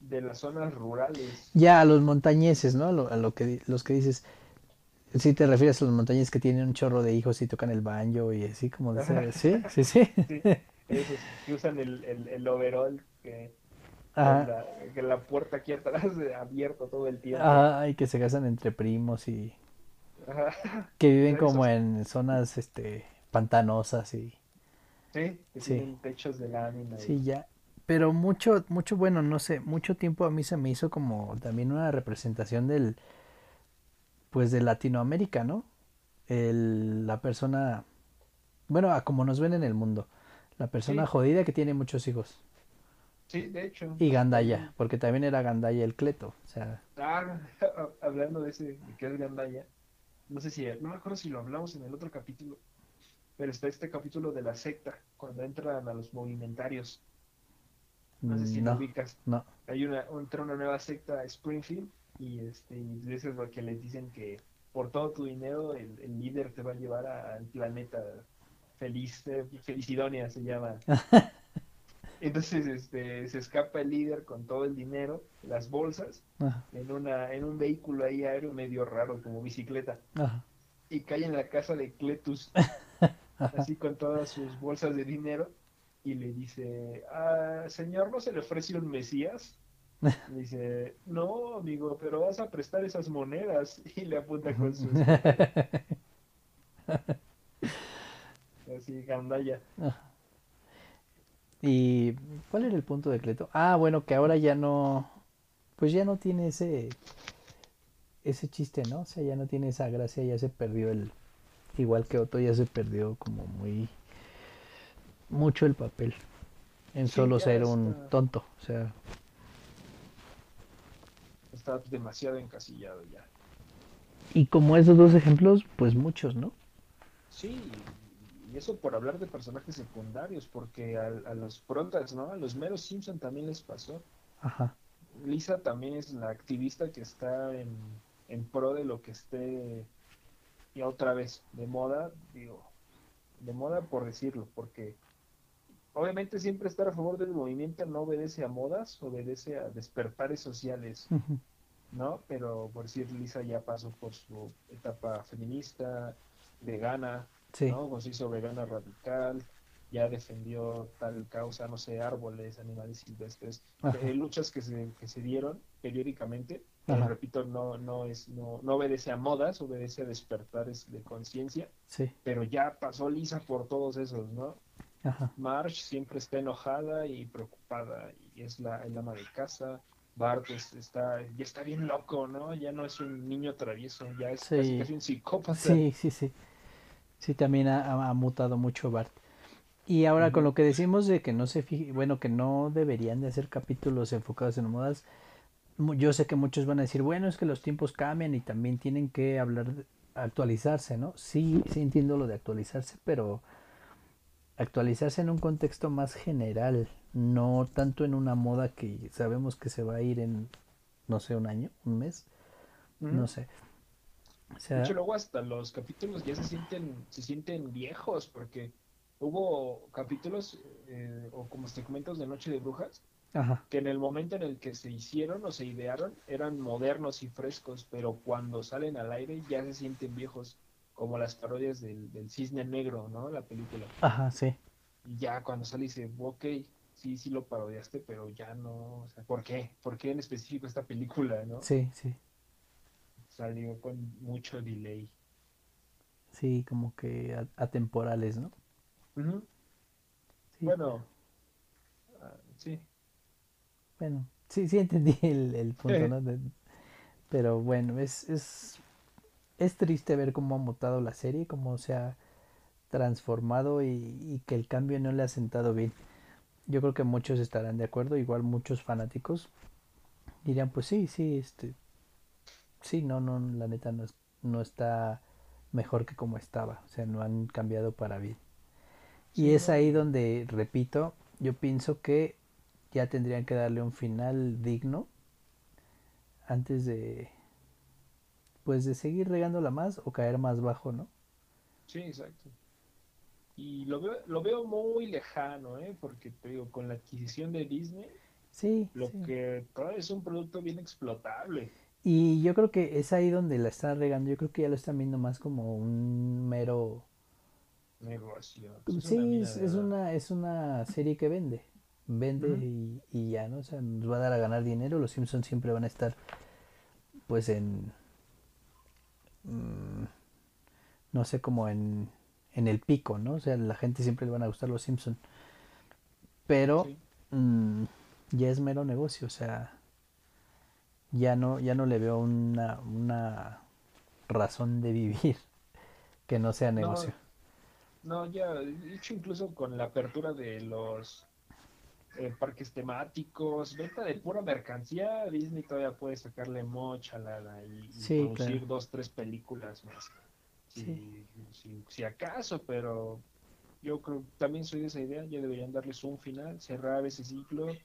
de las zonas rurales. Ya a los montañeses, ¿no? A lo, a lo que los que dices, si te refieres a los montañeses que tienen un chorro de hijos y tocan el banjo y así como de ese- sí, sí, sí. Sí, esos que usan el, el, el overall, que, Ajá. la, que la puerta aquí atrás abierto todo el tiempo. Ay, que se casan entre primos y Ajá. que viven como en zonas este pantanosas y Sí, que Sí. tienen techos de lámina. y- sí ya. Pero mucho, mucho, bueno, no sé, mucho tiempo a mí se me hizo como también una representación del, pues de Latinoamérica, ¿no? El, la persona, bueno, a como nos ven en el mundo, la persona Sí. jodida que tiene muchos hijos. Sí, de hecho. Y Gandaya, porque también era Gandaya el Cleto, o sea, Ah, hablando de ese, de que es Gandaya, no sé si, no me acuerdo si lo hablamos en el otro capítulo, pero está este capítulo de la secta, cuando entran a los movimentarios. No sé si lo no, ubicas. no, Hay una, entra una nueva secta a Springfield y, este, y eso es lo que les dicen que por todo tu dinero el, el líder te va a llevar a- al planeta feliz, eh, Felicidonia se llama. Entonces este, se escapa el líder con todo el dinero, las bolsas, ajá, en, una, en un vehículo ahí aéreo medio raro, como bicicleta, ajá, y cae en la casa de Cletus, así con todas sus bolsas de dinero, y le dice, ah, señor, ¿no se le ofrece un Mesías? Le dice, no, amigo, pero vas a prestar esas monedas, y le apunta con su así, gandalla. ajá. ¿Y cuál era el punto de Cleto? Ah, bueno, que ahora ya no, pues ya no tiene ese, ese chiste, ¿no? O sea, ya no tiene esa gracia, ya se perdió el, igual que Otto, ya se perdió como muy, mucho el papel en Sí, solo ser un tonto, o sea, Está demasiado encasillado ya. y como esos dos ejemplos, pues muchos, ¿no? Sí, y eso por hablar de personajes secundarios, porque a, a los protas, ¿no? A los meros Simpson también les pasó. Ajá, Lisa también es la activista que está en, en pro de lo que esté, y otra vez, de moda, digo, de moda por decirlo, porque obviamente siempre estar a favor del movimiento no obedece a modas, obedece a despertares sociales, ¿no? Pero por decir, Lisa ya pasó por su etapa feminista, vegana, sí, ¿no? Pues hizo vegana radical, ya defendió tal causa, no sé, árboles, animales silvestres, eh, luchas que se, que se dieron periódicamente, pero repito, no, no es, no, no obedece a modas, obedece a despertares de conciencia, sí, pero ya pasó Lisa por todos esos, ¿no? ajá, Marge siempre está enojada y preocupada, y es la, el ama de casa. Bart es- está, ya está bien loco, ¿no? Ya no es un niño travieso, ya es casi, Sí. casi un psicópata. sí, sí, sí, sí, también ha, mutado mucho Bart. Y ahora con lo que decimos de que no se fije, bueno, que no deberían de hacer capítulos enfocados en modas, yo sé que muchos van a decir, bueno, es que los tiempos cambian y también tienen que hablar, de- actualizarse, ¿no? Sí, sí entiendo lo de actualizarse, pero actualizarse en un contexto más general, no tanto en una moda que sabemos que se va a ir en, no sé, un año, un mes, no sé. O De hecho, luego hasta los capítulos ya se sienten, se sienten viejos, porque hubo capítulos, eh, o como segmentos de Noche de Brujas, ajá, que en el momento en el que se hicieron o se idearon eran modernos y frescos, pero cuando salen al aire ya se sienten viejos, como las parodias del, del Cisne Negro, ¿no? La película. ajá, sí. Y ya cuando sale dice, ok, sí, sí lo parodiaste, pero ya no, o sea, ¿por qué? ¿Por qué en específico esta película, no? Sí, sí, Salió con mucho delay. sí, como que atemporales, ¿no? Ujú. Sí, Bueno, ah, sí. bueno, sí, sí entendí el, el punto, ¿no? De- pero bueno, es, es, es triste ver cómo ha mutado la serie, cómo se ha transformado y, y que el cambio no le ha sentado bien. Yo creo que muchos estarán de acuerdo, igual muchos fanáticos dirían, pues sí, sí, este, sí, no, no, la neta no, es- no está mejor que como estaba, o sea, no han cambiado para bien. Y es ahí donde, repito, yo pienso que ya tendrían que darle un final digno antes de, pues de seguir regándola más o caer más bajo, ¿no? Sí, exacto. y lo veo, lo veo muy lejano, ¿eh? Porque te digo, con la adquisición de Disney, Sí, lo sí. que todavía es un producto bien explotable. Y yo creo que es ahí donde la están regando. Yo creo que ya lo están viendo más como un mero... Negocio. Es una Sí, mina es, es una, es una serie que vende. Vende y, y ya, ¿no? O sea, nos va a dar a ganar dinero. Los Simpsons siempre van a estar, pues, en... mm, no sé, como en, en el pico, ¿no? O sea, la gente siempre le van a gustar los Simpsons. Pero Sí. mm, ya es mero negocio, o sea, ya no, ya no le veo una, una razón de vivir que no sea negocio. no, ya, de hecho, incluso con la apertura de los eh, parques temáticos, venta de pura mercancía, Disney todavía puede sacarle mocha la, y, y Sí, producir claro. dos, tres películas más. Si, Sí. si, si acaso, pero yo creo también soy de esa idea, ya deberían darles un final, cerrar ese ciclo,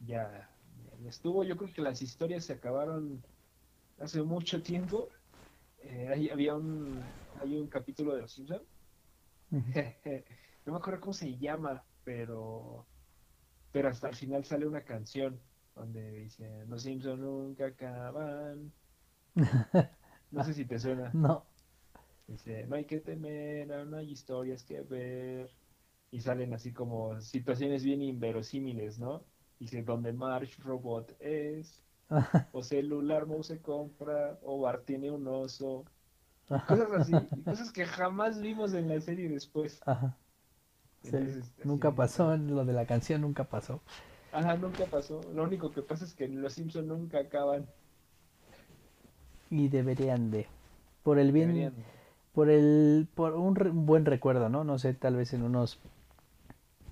ya estuvo, yo creo que las historias se acabaron hace mucho tiempo. Eh, ahí había un, hay un capítulo de Los Simpsons no me acuerdo cómo se llama, pero pero hasta el final sale una canción donde dice Los Simpsons nunca acaban. No sé si te suena. No, Dice, no hay que temer, aún hay historias que ver. Y salen así como situaciones bien inverosímiles, ¿no? Dice, donde Marge Robot es, o celular mouse se compra, o Bart tiene un oso. Y cosas así, y cosas que jamás vimos en la serie después. ajá. Sí, Entonces, nunca pasó, lo de la canción nunca pasó. Ajá, nunca pasó. Lo único que pasa es que los Simpsons nunca acaban. Y deberían de, por el bien, Deberían. por el, por un, re- un buen recuerdo, ¿no? No sé, tal vez en unos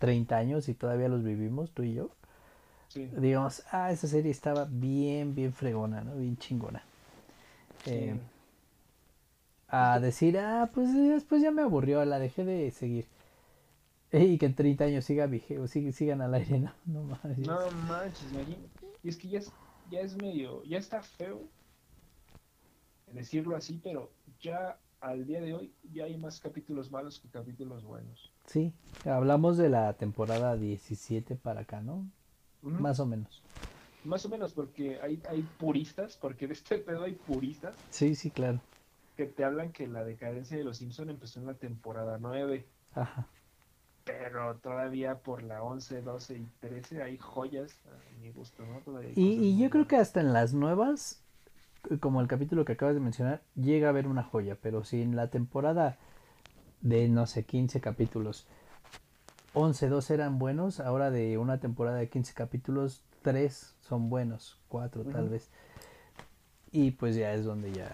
30 años y todavía los vivimos, tú y yo. Sí, digamos, ah, esa serie estaba bien, bien fregona, ¿no? Bien chingona. Eh, a decir, ah, pues eh, después ya me aburrió, la dejé de seguir. Eh, Y que en 30 años siga sigue- sigan al aire, no, no mames. No manches. Y es que ya es, ya es medio, ya está feo decirlo así, pero ya al día de hoy ya hay más capítulos malos que capítulos buenos. Sí, hablamos de la temporada 17 para acá, ¿no? Más o menos. Más o menos porque hay, hay puristas, porque de este pedo hay puristas Sí, sí, claro. que te hablan que la decadencia de los Simpson empezó en la temporada 9, Ajá. pero todavía por la 11, 12 y 13 hay joyas a mi gusto, ¿no? Todavía Y, y yo creo que hasta en las nuevas, como el capítulo que acabas de mencionar, llega a haber una joya, pero si en la temporada de, no sé, 15 capítulos, 11, 12 eran buenos, ahora de una temporada de 15 capítulos, 3 son buenos, 4 tal vez. Y pues ya es donde ya,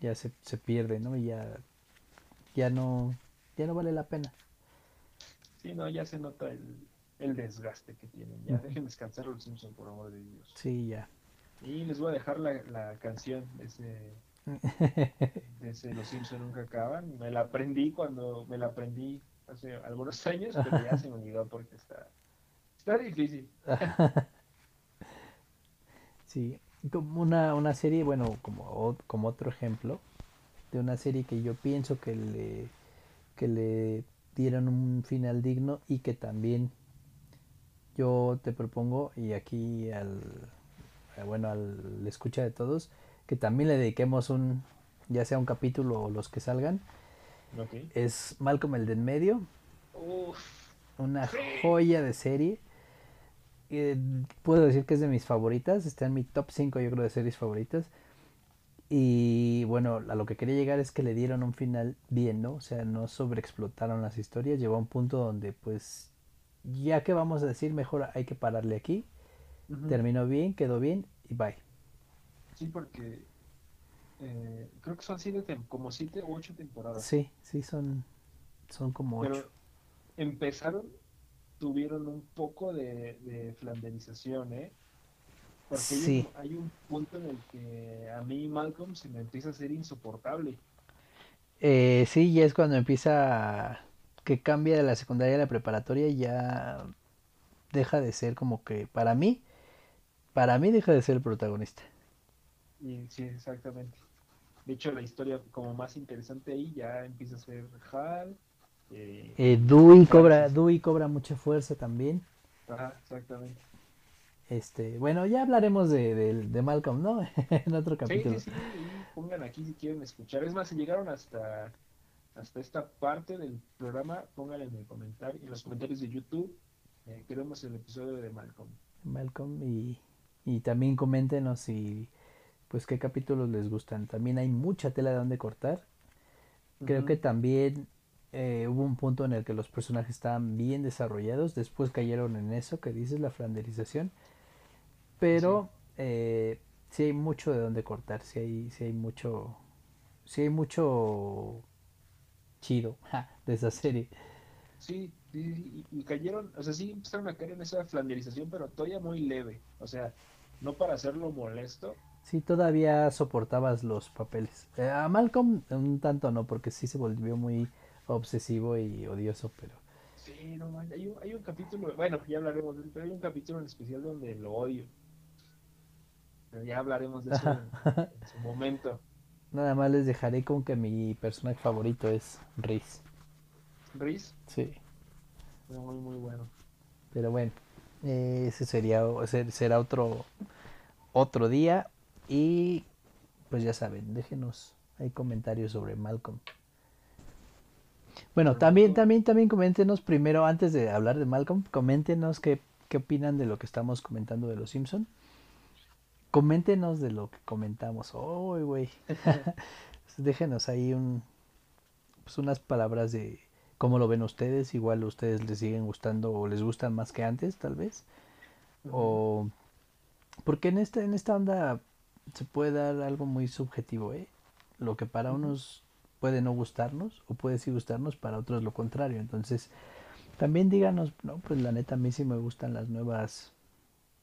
ya se, se pierde, ¿no? Y ya, ya no, ya no vale la pena. Sí, no, ya se nota el, el desgaste que tienen. Ya Ujú. dejen descansar los Simpsons, por amor de Dios. Sí, ya. Y les voy a dejar la, la canción de ese, de ese Los Simpsons nunca acaban. Me la aprendí cuando me la aprendí hace algunos años, pero ya se me olvidó porque está, está difícil. Sí, como una, una serie, bueno, como, como otro ejemplo de una serie que yo pienso que le, que le dieron un final digno y que también yo te propongo, y aquí al, bueno, al escucha de todos, que también le dediquemos un, ya sea un capítulo o los que salgan, Ok. es Malcolm el de en medio, Uf, una joya de serie. Eh, puedo decir que es de mis favoritas, está en mi top 5 yo creo de series favoritas. Y bueno, a lo que quería llegar es que le dieron un final bien, ¿no? O sea, no sobreexplotaron las historias, llegó a un punto donde pues ya que vamos a decir, mejor hay que pararle aquí. Terminó bien, quedó bien y bye. Sí, porque eh, creo que son siete, como siete u ocho temporadas. Sí, sí, son, son como Pero ocho. empezaron, tuvieron un poco de, de flanderización, ¿eh? Porque hay un- Sí. hay, un, punto en el que a mí Malcolm se me empieza a hacer insoportable. Eh, sí, ya es cuando empieza a- que cambia de la secundaria a la preparatoria y ya deja de ser como que para mí, para mí deja de ser el protagonista. Y sí, exactamente. De hecho, la historia como más interesante ahí ya empieza a ser Hal, Eh, Eh, Dewey cobra, Dewey cobra mucha fuerza también. Ajá, exactamente. Este, bueno, ya hablaremos de, de, de Malcolm, ¿no? en otro Sí, capítulo. sí, sí, y pongan aquí si quieren escuchar. Es más, si llegaron hasta, hasta esta parte del programa, pónganle en el comentario, en los comentarios de YouTube. Eh, queremos el episodio de Malcolm. Malcolm y, y también coméntenos si pues qué capítulos les gustan. También hay mucha tela de donde cortar. Creo que también eh, hubo un punto en el que los personajes estaban bien desarrollados. Después cayeron en eso que dices, la flanderización. Pero eh, sí hay mucho de donde cortar. Sí hay, sí hay mucho. Sí hay mucho chido ja, de esa serie. Sí, sí, sí, y, y cayeron, o sea, sí empezaron a caer en esa flanderización, pero todavía muy leve. O sea, no para hacerlo molesto. Sí, todavía soportabas los papeles. Eh, a Malcolm un tanto no, porque sí se volvió muy obsesivo y odioso, pero Sí, no hay un, hay un capítulo, bueno, ya hablaremos de él, pero hay un capítulo en especial donde lo odio. Pero ya hablaremos de eso en, en su momento. nada más les dejaré con que mi personaje favorito es Reese. Riz, Sí, muy, muy bueno. pero bueno, eh, ese sería ese será otro otro día y pues ya saben, déjenos ahí comentarios sobre Malcolm. Bueno, también, también, también coméntenos primero, antes de hablar de Malcolm, coméntenos qué, qué opinan de lo que estamos comentando de los Simpson. Coméntenos de lo que comentamos hoy, güey. Déjenos ahí un, pues unas palabras de cómo lo ven ustedes. Igual ustedes les siguen gustando o les gustan más que antes, tal vez. O porque en esta, en esta onda se puede dar algo muy subjetivo, ¿eh? Lo que para unos puede no gustarnos o puede sí gustarnos, para otros lo contrario. Entonces, también díganos, no, pues la neta a mí sí me gustan las nuevas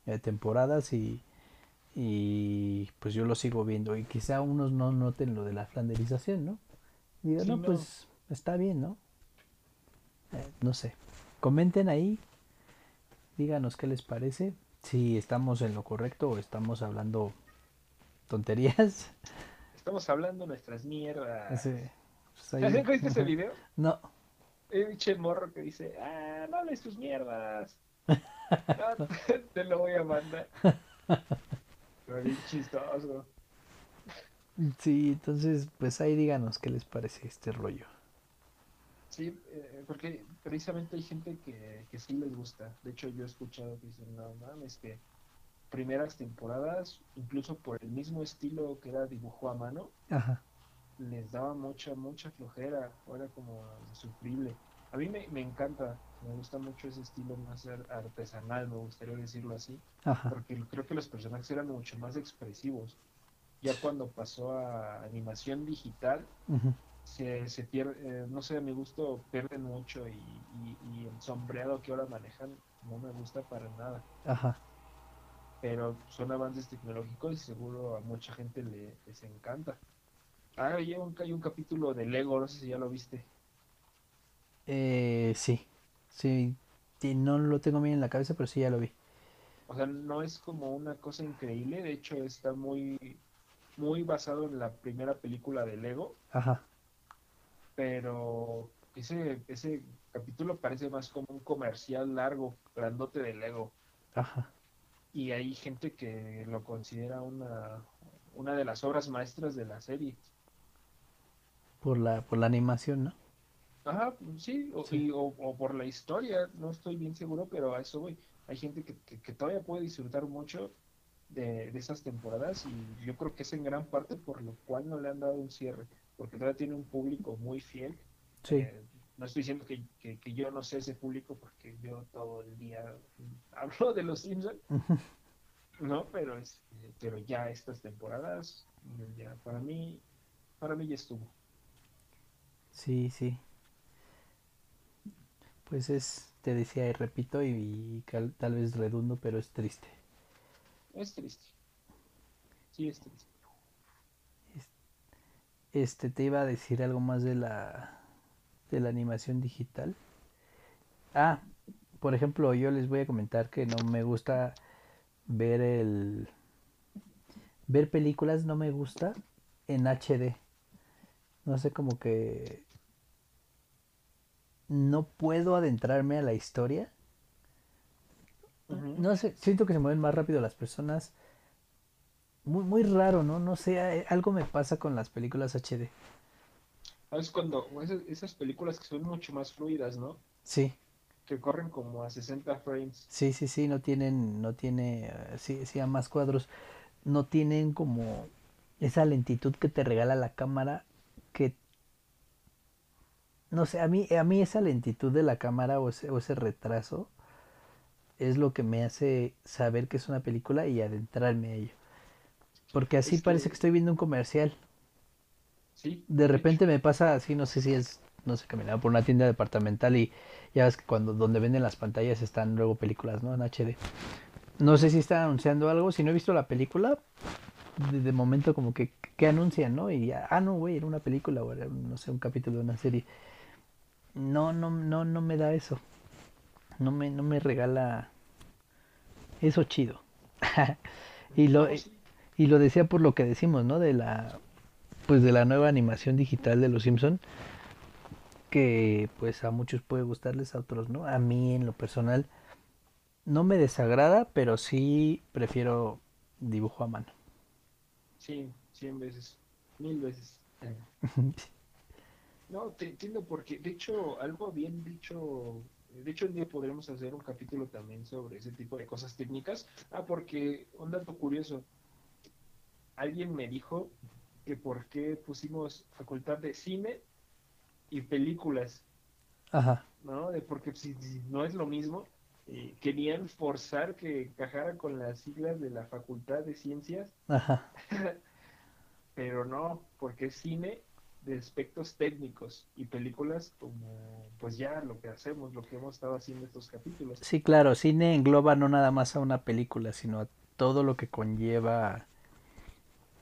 eh, temporadas y, y pues yo lo sigo viendo. Y quizá unos no noten lo de la flanderización, ¿no? Digan, Sí, no, no. pues está bien, ¿no? Eh, no sé. Comenten ahí, díganos qué les parece, si estamos en lo correcto o estamos hablando tonterías. Estamos hablando nuestras mierdas. Sí, pues ahí- ¿Has visto ese video? No, El pinche morro que dice, ah, no hables tus mierdas. No, te, te lo voy a mandar. Pero bien chistoso. sí, entonces pues ahí díganos qué les parece este rollo. Sí, eh, porque precisamente hay gente que, que sí les gusta. De hecho, yo he escuchado que dicen, no mames, que primeras temporadas, incluso por el mismo estilo que era dibujo a mano, Ajá, les daba mucha, mucha flojera, era como insufrible. A mí me, me encanta, me gusta mucho ese estilo más ar- artesanal, me gustaría decirlo así, ajá, porque creo que los personajes eran mucho más expresivos. Ya cuando pasó a animación digital, se, se pierde, eh, no sé, a mi gusto pierden mucho y, y- y el sombreado que ahora manejan no me gusta para nada. ajá. Pero son avances tecnológicos y seguro a mucha gente le, les encanta. Ah, hay un, hay un capítulo de Lego, no sé si ya lo viste. Eh, sí, sí, sí, no lo tengo bien en la cabeza, pero sí ya lo vi. O sea, no es como una cosa increíble, de hecho está muy, muy basado en la primera película de Lego, Ajá, pero ese, ese capítulo parece más como un comercial largo, grandote de Lego. ajá, Y hay gente que lo considera una, una de las obras maestras de la serie. por la, por la animación, ¿no? Ajá, sí, o, Sí. y- o, o por la historia, no estoy bien seguro, pero a eso voy. Hay gente que, que- que todavía puede disfrutar mucho de, de esas temporadas y yo creo que es en gran parte por lo cual no le han dado un cierre, porque todavía tiene un público muy fiel. Sí, Eh, no estoy diciendo que, que- que yo no sé ese público porque yo todo el día hablo de los Simpsons, ¿no? Pero, es, pero ya estas temporadas, ya para mí, para mí ya estuvo. sí, sí. Pues es, te decía y repito, y, y cal- tal vez redundo, pero es triste. Es triste. Sí, es triste. Este, te iba a decir algo más de la, de la animación digital. Ah, por ejemplo, yo les voy a comentar que no me gusta ver el... Ver películas no me gusta en HD. No sé, como que... no puedo adentrarme a la historia. No sé, siento que se mueven más rápido las personas. Muy, muy raro, ¿no? No sé, eh, algo me pasa con las películas HD. Es cuando esas, películas que son mucho más fluidas, ¿no? Sí. Que corren como a 60 frames. Sí, sí, sí, no tienen, no tiene, eh, sí, sí, a más cuadros. No tienen como esa lentitud que te regala la cámara que no sé, a mí, a mí esa lentitud de la cámara o ese, o ese retraso es lo que me hace saber que es una película y adentrarme a ello. Porque así parece que estoy viendo un comercial. Sí. De repente me pasa así, no sé si es, no sé, caminaba por una tienda departamental y ya ves que cuando donde venden las pantallas están luego películas, ¿no? En HD. No sé si están anunciando algo, si no he visto la película, de, momento como que, ¿qué anuncian, no? Y ya, ah, no, güey, era una película o era, no sé, un capítulo de una serie no, no, no, no me da eso. No me, no me regala eso chido. y lo, y lo decía por lo que decimos, ¿no? De la, pues de la nueva animación digital de los Simpson que pues a muchos puede gustarles, a otros no. A mí en lo personal no me desagrada, pero sí prefiero dibujo a mano. Sí, cien veces, mil veces. No, te entiendo porque, de hecho, algo bien dicho, de hecho, un día podremos hacer un capítulo también sobre ese tipo de cosas técnicas. Ah, porque, un dato curioso, alguien me dijo que por qué pusimos facultad de cine y películas. Ajá. ¿No? De porque si, no es lo mismo, eh, querían forzar que encajara con las siglas de la facultad de ciencias. Ajá. Pero no, porque es cine de aspectos técnicos y películas como pues ya lo que hacemos, lo que hemos estado haciendo estos capítulos. Sí, claro, cine engloba no nada más a una película, sino a todo lo que conlleva,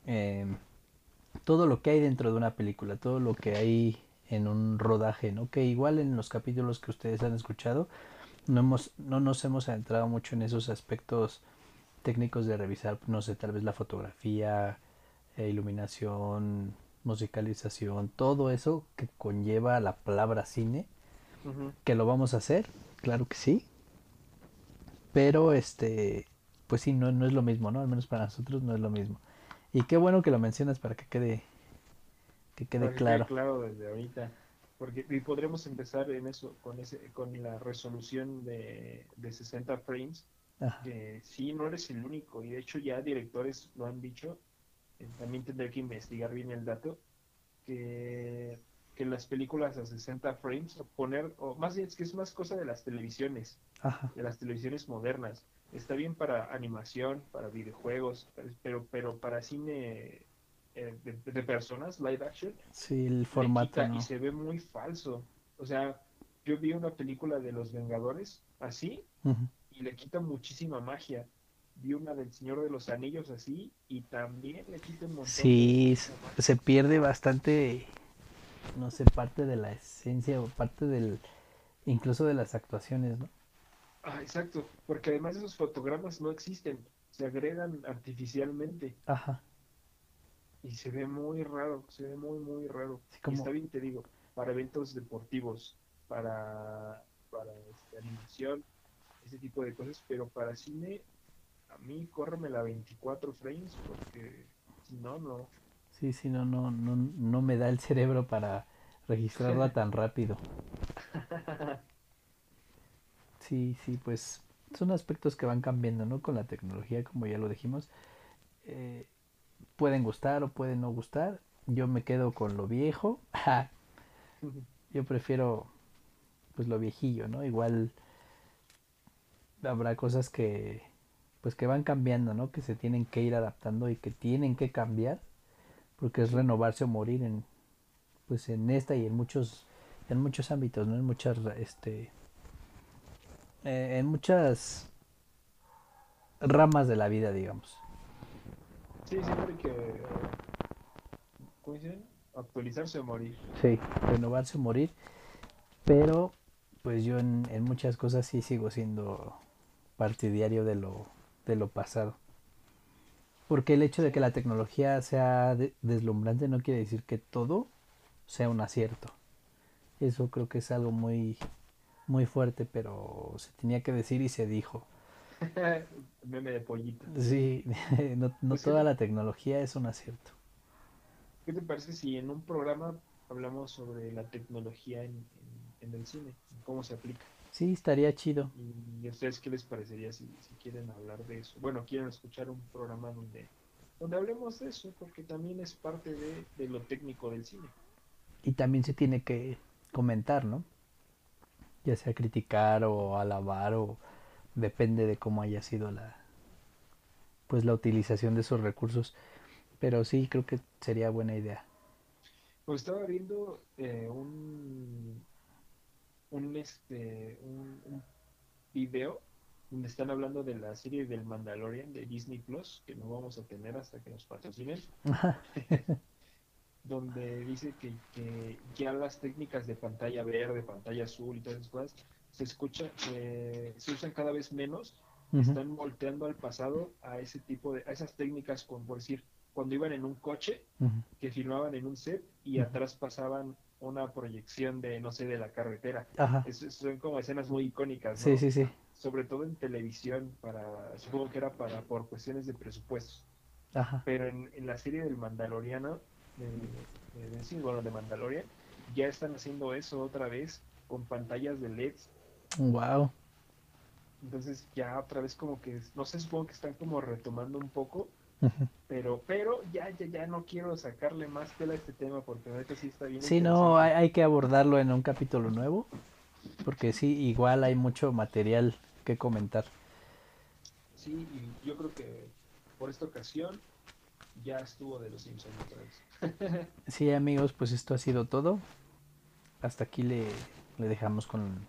em, todo lo que hay dentro de una película, todo lo que hay en un rodaje, ¿no? Que igual en los capítulos que ustedes han escuchado, no, hemos, no nos hemos adentrado mucho en esos aspectos técnicos de revisar, no sé, tal vez la fotografía, eh, iluminación, musicalización, todo eso que conlleva la palabra cine, que lo vamos a hacer, claro que sí, pero este, pues sí, no, no es lo mismo, ¿no? Al menos para nosotros no es lo mismo. Y qué bueno que lo mencionas para que quede, que quede claro. claro desde ahorita, porque y podremos empezar en eso, con ese, con la resolución de, de 60 frames, que sí, no eres el único, y de hecho ya directores lo han dicho, eh, también tendré que investigar bien el dato, que, que las películas a 60 frames, o poner, o más bien es que es más cosa de las televisiones, de las televisiones modernas. Está bien para animación, para videojuegos, pero, pero para cine eh, de, personas, live action, sí, el formato. Y se ve muy falso. O sea, yo vi una película de los Vengadores así y le quita muchísima magia vi una del Señor de los Anillos así y también le quita un montón. Sí, se pierde bastante, no sé, parte de la esencia o parte del, incluso de las actuaciones, ¿no? Ah, exacto, porque además esos fotogramas no existen, se agregan artificialmente. Ajá. Y se ve muy raro, se ve muy, muy raro. y está bien, te digo, para eventos deportivos, para, para este, animación, ese tipo de cosas, pero para cine a mí córreme la 24 frames porque si no, no. Sí, sí, no, no, no, no me da el cerebro para registrarla tan rápido. Sí, sí, pues son aspectos que van cambiando, ¿no? Con la tecnología, como ya lo dijimos. Eh, pueden gustar o pueden no gustar. Yo me quedo con lo viejo. Yo prefiero, pues, lo viejillo, ¿no? Igual habrá cosas que pues que van cambiando, ¿no? Que se tienen que ir adaptando y que tienen que cambiar, porque es renovarse o morir en, pues en esta y en muchos, en muchos ámbitos, ¿no? En muchas, este, eh, en muchas ramas de la vida, digamos. Sí, siempre que. Actualizarse o morir. Sí, renovarse o morir, pero pues yo en, en muchas cosas sí sigo siendo partidario de lo de lo pasado. Porque el hecho de que la tecnología sea deslumbrante no quiere decir que todo sea un acierto. Eso creo que es algo muy, muy fuerte, pero se tenía que decir y se dijo. Meme de pollito. Sí, no, no Pues, toda ¿qué, la tecnología es un acierto. qué te parece si en un programa hablamos sobre la tecnología en, en- en el cine, cómo se aplica? Sí, estaría chido. ¿Y a ustedes qué les parecería si, si quieren hablar de eso? Bueno, quieren escuchar un programa donde, donde hablemos de eso, porque también es parte de, de lo técnico del cine. Y también se tiene que comentar, ¿no? Ya sea criticar o alabar o depende de cómo haya sido la pues la utilización de esos recursos. Pero sí, creo que sería buena idea. Pues estaba viendo eh, un, un, este, un, un video donde están hablando de la serie del Mandalorian de Disney Plus, que no vamos a tener hasta que nos patrocinen, donde dice que, que ya las técnicas de pantalla verde, pantalla azul y todas esas cosas se escucha, eh, se usan cada vez menos, Ujú, están volteando al pasado a ese tipo de, a esas técnicas, como por decir, cuando iban en un coche, que filmaban en un set y atrás pasaban una proyección de, no sé, de la carretera. Es- son como escenas muy icónicas, Sí, ¿no? sí, sí. Sobre todo en televisión, para, supongo que era para, por cuestiones de presupuestos. Ajá. Pero en, en la serie del Mandaloriano, de, de, de- sí, bueno, de Mandalorian, ya están haciendo eso otra vez con pantallas de LEDs. Wow. Entonces ya otra vez como que, no sé, supongo que están como retomando un poco, pero, pero ya, ya, ya no quiero sacarle más tela a este tema porque neta sí está bien Sí, no, hay, hay que abordarlo en un capítulo nuevo, porque sí, igual hay mucho material que comentar. Sí, y yo creo que por esta ocasión ya estuvo de los Simpsons otra vez. Sí, amigos, pues esto ha sido todo. Hasta aquí le, le dejamos con,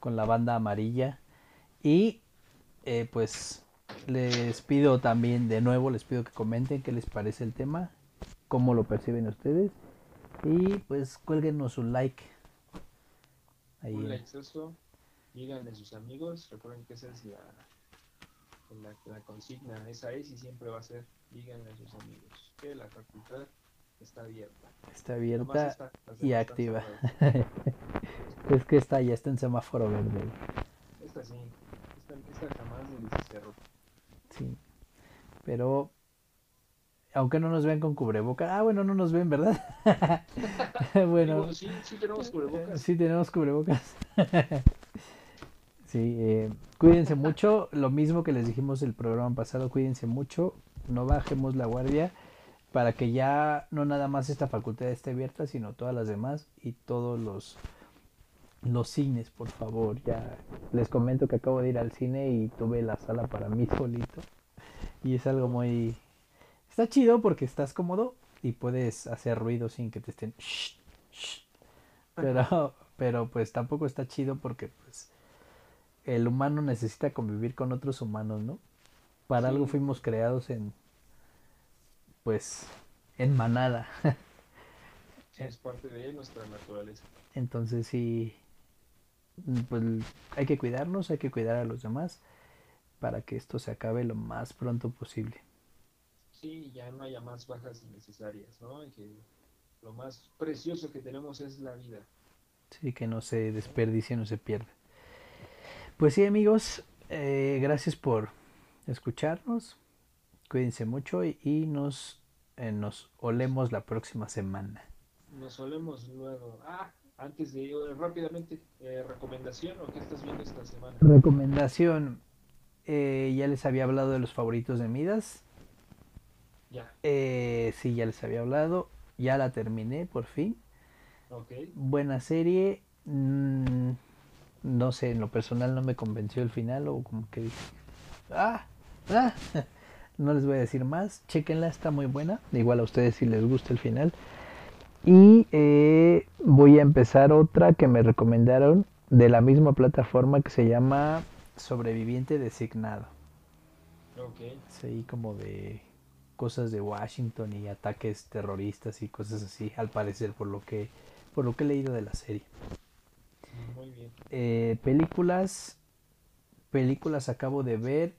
con la banda amarilla. Y eh, pues les pido también de nuevo, les pido que comenten qué les parece el tema, cómo lo perciben ustedes. Y pues cuélguenos un like. Ahí. Un like eso, díganle a sus amigos, recuerden que esa es la, la, la consigna, esa es y siempre va a ser, díganle a sus amigos que la facultad está abierta. Está abierta y activa. es que esta ya está en semáforo verde. Esta sí, esta, esta jamás ni se cerró. Sí. Pero aunque no nos vean con cubrebocas. Ah, bueno, no nos ven, ¿verdad? bueno, Digo, sí, sí tenemos cubrebocas. sí tenemos cubrebocas. sí, eh, cuídense mucho. Lo mismo que les dijimos el programa pasado, cuídense mucho. No bajemos la guardia para que ya no nada más esta facultad esté abierta, sino todas las demás y todos los los cines, por favor. Ya les comento que acabo de ir al cine y tuve la sala para mí solito. Y es algo muy... Está chido porque estás cómodo y puedes hacer ruido sin que te estén... Pero, pero pues tampoco está chido porque pues el humano necesita convivir con otros humanos, ¿no? Para algo fuimos creados en... Pues en manada. Es parte de nuestra naturaleza. Entonces sí, mm, pues hay que cuidarnos, hay que cuidar a los demás para que esto se acabe lo más pronto posible. Sí, ya no haya más bajas innecesarias, ¿no? Y que lo más precioso que tenemos es la vida. Sí, que no se desperdicie, no se pierda. Pues sí, amigos, eh, gracias por escucharnos. Cuídense mucho y, y nos, eh, nos olemos la próxima semana. Nos solemos luego. Ah, antes de ir rápidamente, eh, recomendación o qué estás viendo esta semana. Recomendación, eh, ya les había hablado de los favoritos de Midas. Ya, Eh, sí, ya les había hablado. Ya la terminé por fin. ok. Buena serie. mm, no sé, en lo personal no me convenció el final o como que dije, ah, ah". No les voy a decir más. Chequenla, está muy buena. Igual a ustedes si les gusta el final. Y eh, voy a empezar otra que me recomendaron de la misma plataforma que se llama Sobreviviente Designado. Ok, Sí, como de cosas de Washington y ataques terroristas y cosas así, al parecer, por lo que, por lo que he leído de la serie. muy bien. Eh, películas, películas acabo de ver,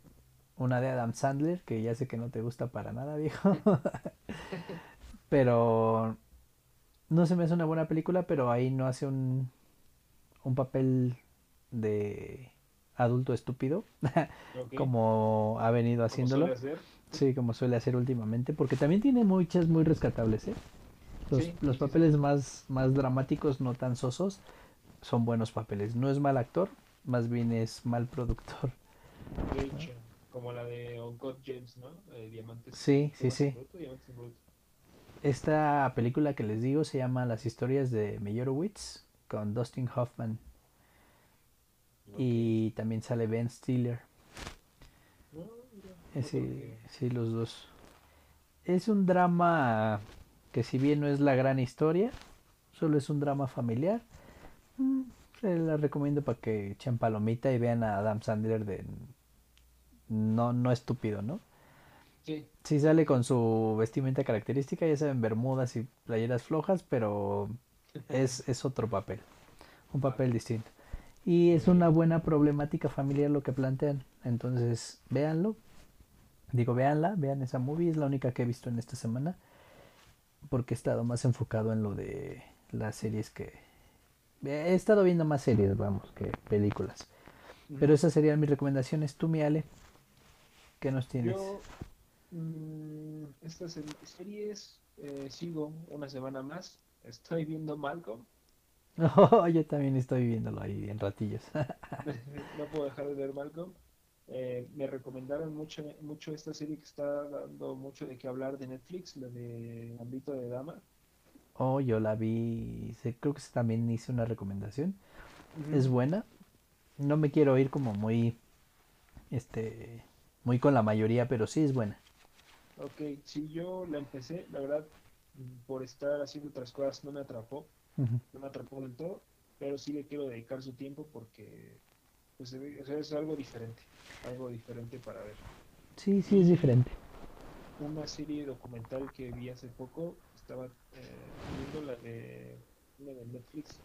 una de Adam Sandler, que ya sé que no te gusta para nada, viejo. Pero no se me hace una buena película, pero ahí no hace un, un papel de adulto estúpido, como ha venido Como haciéndolo. suele hacer. Sí, como suele hacer últimamente, porque también tiene muchas muy rescatables, ¿eh? Los, Sí, los sí, sí, papeles más, más dramáticos, no tan sosos, son buenos papeles. No es mal actor, más bien es mal productor. De hecho, como la de Uncut James, ¿no? Eh, Diamantes. Sí, sí, sí. en Bruto, Diamantes en Bruto. Esta película que les digo se llama Las historias de Meyerowitz con Dustin Hoffman y también sale Ben Stiller. No, mira, no Sí, sí, los dos. Es un drama que si bien no es la gran historia, solo es un drama familiar. mm, Se la recomiendo para que echen palomita y vean a Adam Sandler de no, no estúpido, ¿no? Sí, Sí sale con su vestimenta característica, ya saben, bermudas y playeras flojas, pero es, es otro papel, un papel distinto. Y es una buena problemática familiar lo que plantean. Entonces, véanlo. Digo, véanla, vean esa movie, es la única que he visto en esta semana. Porque he estado más enfocado en lo de las series que... He estado viendo más series, vamos, que películas. Pero esas serían mis recomendaciones. Tú, mi Ale, ¿qué nos tienes? Yo, mm, estas se- series, eh, sigo una semana más. Estoy viendo Malcolm. Oh, yo también estoy viéndolo ahí en ratillos. no puedo dejar de ver Malcolm. Eh, me recomendaron mucho, mucho esta serie que está dando mucho de qué hablar de Netflix, la de Ámbito de Dama. Oh, yo la vi, creo que también hice una recomendación. Es buena. No me quiero ir como muy, este, muy con la mayoría, pero sí es buena. Ok, si yo la empecé, la verdad, por estar haciendo otras cosas no me atrapó, no me atrapó del todo, pero sí le quiero dedicar su tiempo porque pues, es algo diferente, algo diferente para ver. Sí, sí es diferente. Una serie documental que vi hace poco, estaba eh, viendo la de, una de Netflix,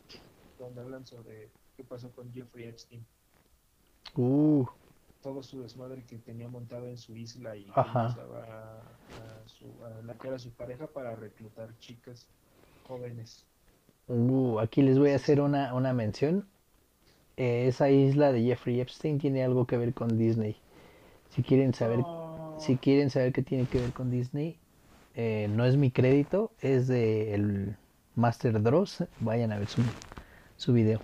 donde hablan sobre qué pasó con Jeffrey Epstein, Uh, todo su desmadre que tenía montado en su isla y Ajá. a, a su, a la que era su pareja para reclutar chicas jóvenes. uh, aquí les voy a hacer una, una mención. Eh, esa isla de Jeffrey Epstein tiene algo que ver con Disney. Si quieren saber, si quieren saber qué tiene que ver con Disney, eh, no es mi crédito, es de el Master Dross. Vayan a ver su, su video.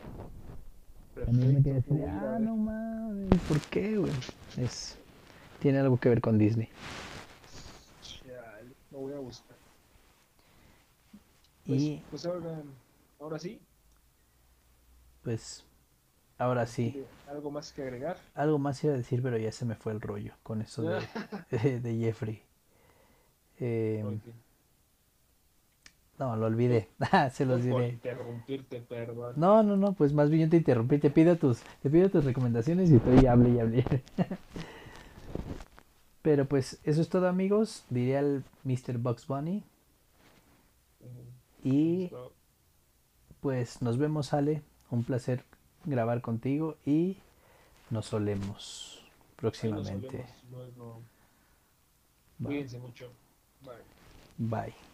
También me quedé así de, ah, no mames, ¿por qué, güey? Es, tiene algo que ver con Disney. Chale, lo voy a buscar. Pues, Y pues ahora, ahora sí, pues, ahora sí, ¿tiene algo más que agregar. algo más iba a decir, pero ya se me fue el rollo con eso de, de Jeffrey. Eh. No, lo olvidé. Ah, se los Por diré. interrumpirte, perdón. No, no, no, pues más bien yo te interrumpí, te pido tus, te pido tus recomendaciones y estoy hable y hable. Pero pues eso es todo amigos, diría el Mr. Bugs Bunny. Y pues nos vemos Ale, un placer grabar contigo y nos solemos nos próximamente. luego. Cuídense mucho. Bye. Bye.